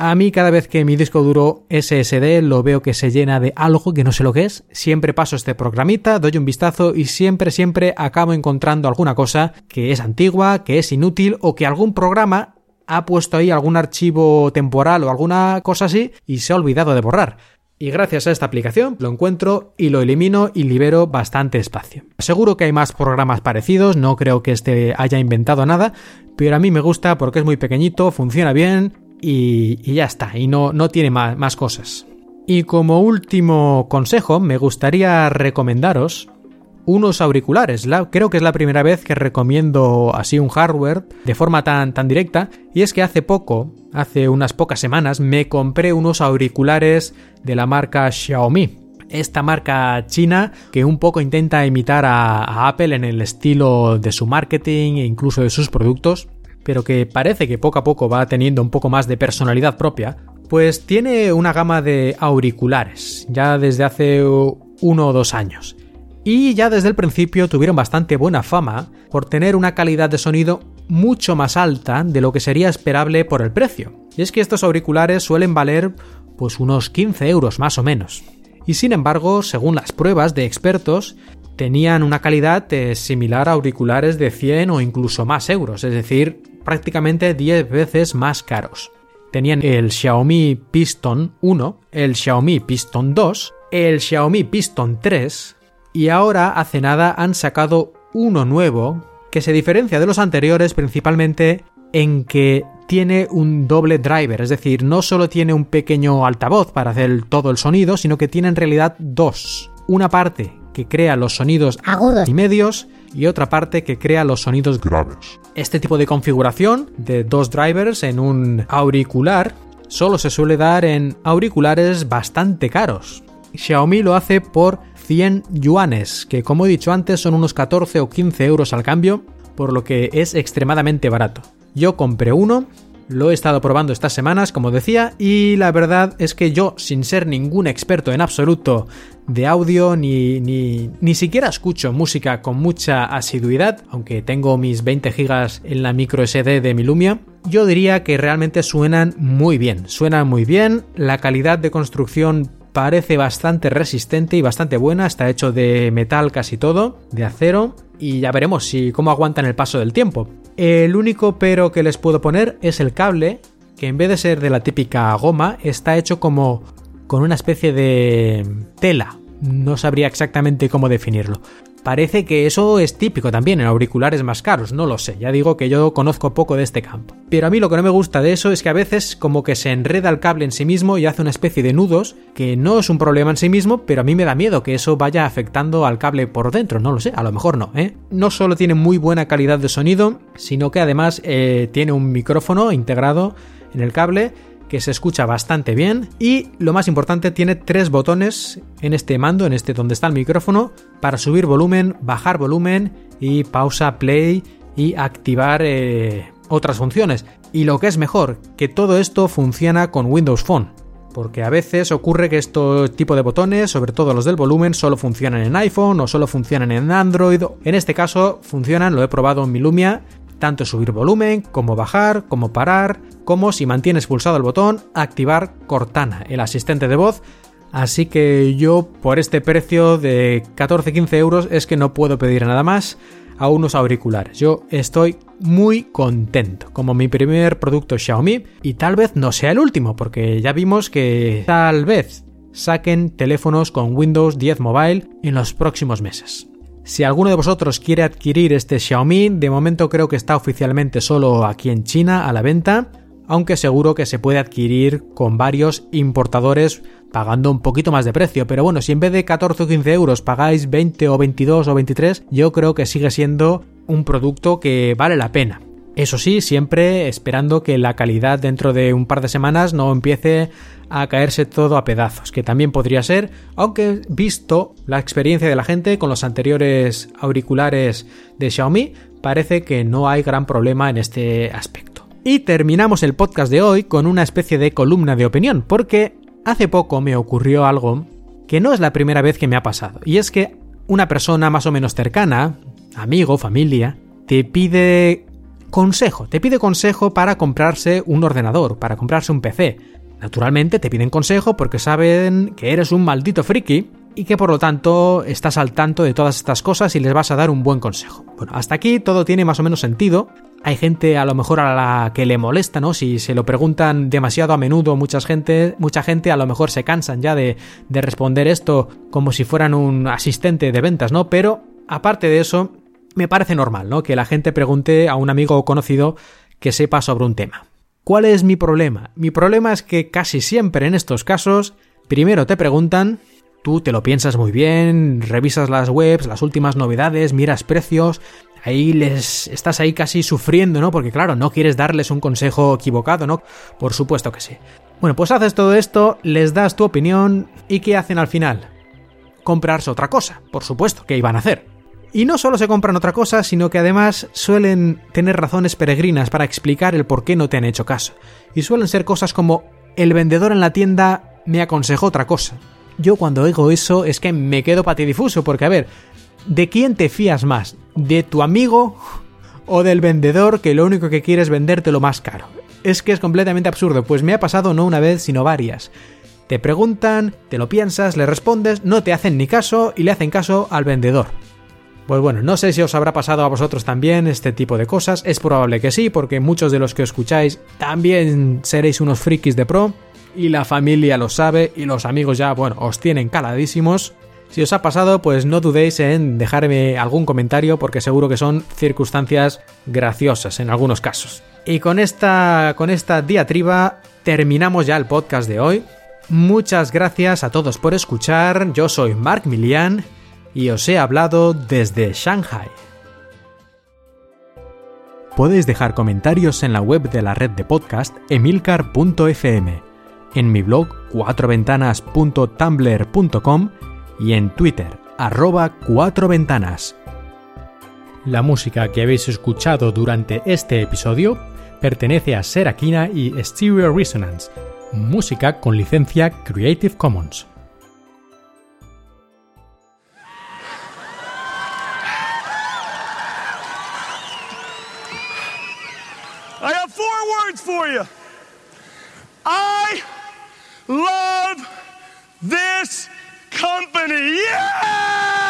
A mí cada vez que mi disco duro SSD lo veo que se llena de algo que no sé lo que es, siempre paso este programita, doy un vistazo y siempre, siempre acabo encontrando alguna cosa que es antigua, que es inútil o que algún programa ha puesto ahí algún archivo temporal o alguna cosa así y se ha olvidado de borrar y gracias a esta aplicación lo encuentro y lo elimino y libero bastante espacio. Seguro que hay más programas parecidos, no creo que este haya inventado nada, pero a mí me gusta porque es muy pequeñito, funciona bien y, ya está, y no, no tiene más, más cosas. Y como último consejo, me gustaría recomendaros unos auriculares. creo que es la primera vez que recomiendo así un hardware de forma tan, tan directa. Y es que hace poco, hace unas pocas semanas, me compré unos auriculares de la marca Xiaomi. Esta marca china que un poco intenta imitar a, Apple en el estilo de su marketing e incluso de sus productos, pero que parece que poco a poco va teniendo un poco más de personalidad propia, pues tiene una gama de auriculares ya desde hace uno o dos años y ya desde el principio tuvieron bastante buena fama por tener una calidad de sonido mucho más alta de lo que sería esperable por el precio. Y es que estos auriculares suelen valer pues unos 15 euros más o menos. Y sin embargo, según las pruebas de expertos, tenían una calidad eh, similar a auriculares de 100 o incluso más euros, es decir, prácticamente 10 veces más caros. Tenían el Xiaomi Piston 1, el Xiaomi Piston 2, el Xiaomi Piston 3, y ahora hace nada han sacado uno nuevo que se diferencia de los anteriores principalmente en que tiene un doble driver, es decir, no solo tiene un pequeño altavoz para hacer todo el sonido, sino que tiene en realidad dos. Una parte que crea los sonidos agudos y medios y otra parte que crea los sonidos graves. Este tipo de configuración de dos drivers en un auricular solo se suele dar en auriculares bastante caros. Xiaomi lo hace por 100 yuanes, que como he dicho antes son unos 14 o 15 euros al cambio, por lo que es extremadamente barato. Yo compré uno Lo he estado probando estas semanas, como decía, y la verdad es que yo, sin ser ningún experto en absoluto de audio, ni, ni, ni siquiera escucho música con mucha asiduidad, aunque tengo mis 20 gigas en la micro SD de mi Lumia, yo diría que realmente suenan muy bien. Suenan muy bien, la calidad de construcción parece bastante resistente y bastante buena, está hecho de metal casi todo, de acero, y ya veremos si cómo aguantan el paso del tiempo. El único pero que les puedo poner es el cable, que en vez de ser de la típica goma, está hecho como con una especie de tela. No sabría exactamente cómo definirlo. Parece que eso es típico también en auriculares más caros, no lo sé, ya digo que yo conozco poco de este campo. Pero a mí lo que no me gusta de eso es que a veces como que se enreda el cable en sí mismo y hace una especie de nudos, que no es un problema en sí mismo, pero a mí me da miedo que eso vaya afectando al cable por dentro, no lo sé, a lo mejor no, ¿eh? No solo tiene muy buena calidad de sonido, sino que además eh, tiene un micrófono integrado en el cable que se escucha bastante bien y lo más importante tiene tres botones en este mando, en este donde está el micrófono, para subir volumen, bajar volumen y pausa, play y activar eh, otras funciones. Y lo que es mejor, que todo esto funciona con Windows Phone. Porque a veces ocurre que este tipo de botones, sobre todo los del volumen, solo funcionan en iPhone o solo funcionan en Android. En este caso funcionan, lo he probado en mi Lumia, tanto subir volumen, como bajar, como parar, como si mantienes pulsado el botón, activar Cortana, el asistente de voz. Así que yo por este precio de 14-15 euros es que no puedo pedir nada más a unos auriculares. Yo estoy muy contento como mi primer producto Xiaomi y tal vez no sea el último porque ya vimos que tal vez saquen teléfonos con Windows 10 Mobile en los próximos meses. Si alguno de vosotros quiere adquirir este Xiaomi, de momento creo que está oficialmente solo aquí en China a la venta, aunque seguro que se puede adquirir con varios importadores pagando un poquito más de precio. Pero bueno, si en vez de 14 o 15 euros pagáis 20 o 22 o 23, yo creo que sigue siendo un producto que vale la pena. Eso sí, siempre esperando que la calidad dentro de un par de semanas no empiece a caerse todo a pedazos, que también podría ser, aunque visto la experiencia de la gente con los anteriores auriculares de Xiaomi, parece que no hay gran problema en este aspecto. Y terminamos el podcast de hoy con una especie de columna de opinión, porque hace poco me ocurrió algo que no es la primera vez que me ha pasado, y es que una persona más o menos cercana, amigo, familia, te pide consejo, te pide consejo para comprarse un ordenador, para comprarse un PC. Naturalmente te piden consejo porque saben que eres un maldito friki y que por lo tanto estás al tanto de todas estas cosas y les vas a dar un buen consejo. Bueno, hasta aquí todo tiene más o menos sentido. Hay gente a lo mejor a la que le molesta, ¿no? Si se lo preguntan demasiado a menudo mucha gente, mucha gente a lo mejor se cansan ya de, de responder esto como si fueran un asistente de ventas, ¿no? Pero aparte de eso, me parece normal, ¿no? Que la gente pregunte a un amigo o conocido que sepa sobre un tema. ¿Cuál es mi problema? Mi problema es que casi siempre en estos casos, primero te preguntan, tú te lo piensas muy bien, revisas las webs, las últimas novedades, miras precios, ahí les estás ahí casi sufriendo, ¿no? Porque claro, no quieres darles un consejo equivocado, ¿no? Por supuesto que sí. Bueno, pues haces todo esto, les das tu opinión y ¿qué hacen al final? Comprarse otra cosa, por supuesto, ¿qué iban a hacer? Y no solo se compran otra cosa, sino que además suelen tener razones peregrinas para explicar el por qué no te han hecho caso. Y suelen ser cosas como el vendedor en la tienda me aconsejó otra cosa. Yo cuando oigo eso es que me quedo patidifuso, porque a ver, ¿de quién te fías más? ¿De tu amigo o del vendedor que lo único que quiere es venderte lo más caro? Es que es completamente absurdo, pues me ha pasado no una vez, sino varias. Te preguntan, te lo piensas, le respondes, no te hacen ni caso y le hacen caso al vendedor. Pues bueno, no sé si os habrá pasado a vosotros también este tipo de cosas, es probable que sí, porque muchos de los que escucháis también seréis unos frikis de pro, y la familia lo sabe, y los amigos ya, bueno, os tienen caladísimos. Si os ha pasado, pues no dudéis en dejarme algún comentario, porque seguro que son circunstancias graciosas en algunos casos. Y con esta, con esta diatriba terminamos ya el podcast de hoy. Muchas gracias a todos por escuchar, yo soy Mark Milian y os he hablado desde Shanghai. Podéis dejar comentarios en la web de la red de podcast emilcar.fm, en mi blog cuatroventanas.tumblr.com y en Twitter arroba cuatroventanas. La música que habéis escuchado durante este episodio pertenece a Serakina y Stereo Resonance, música con licencia Creative Commons. words for you. I love this company. Yeah!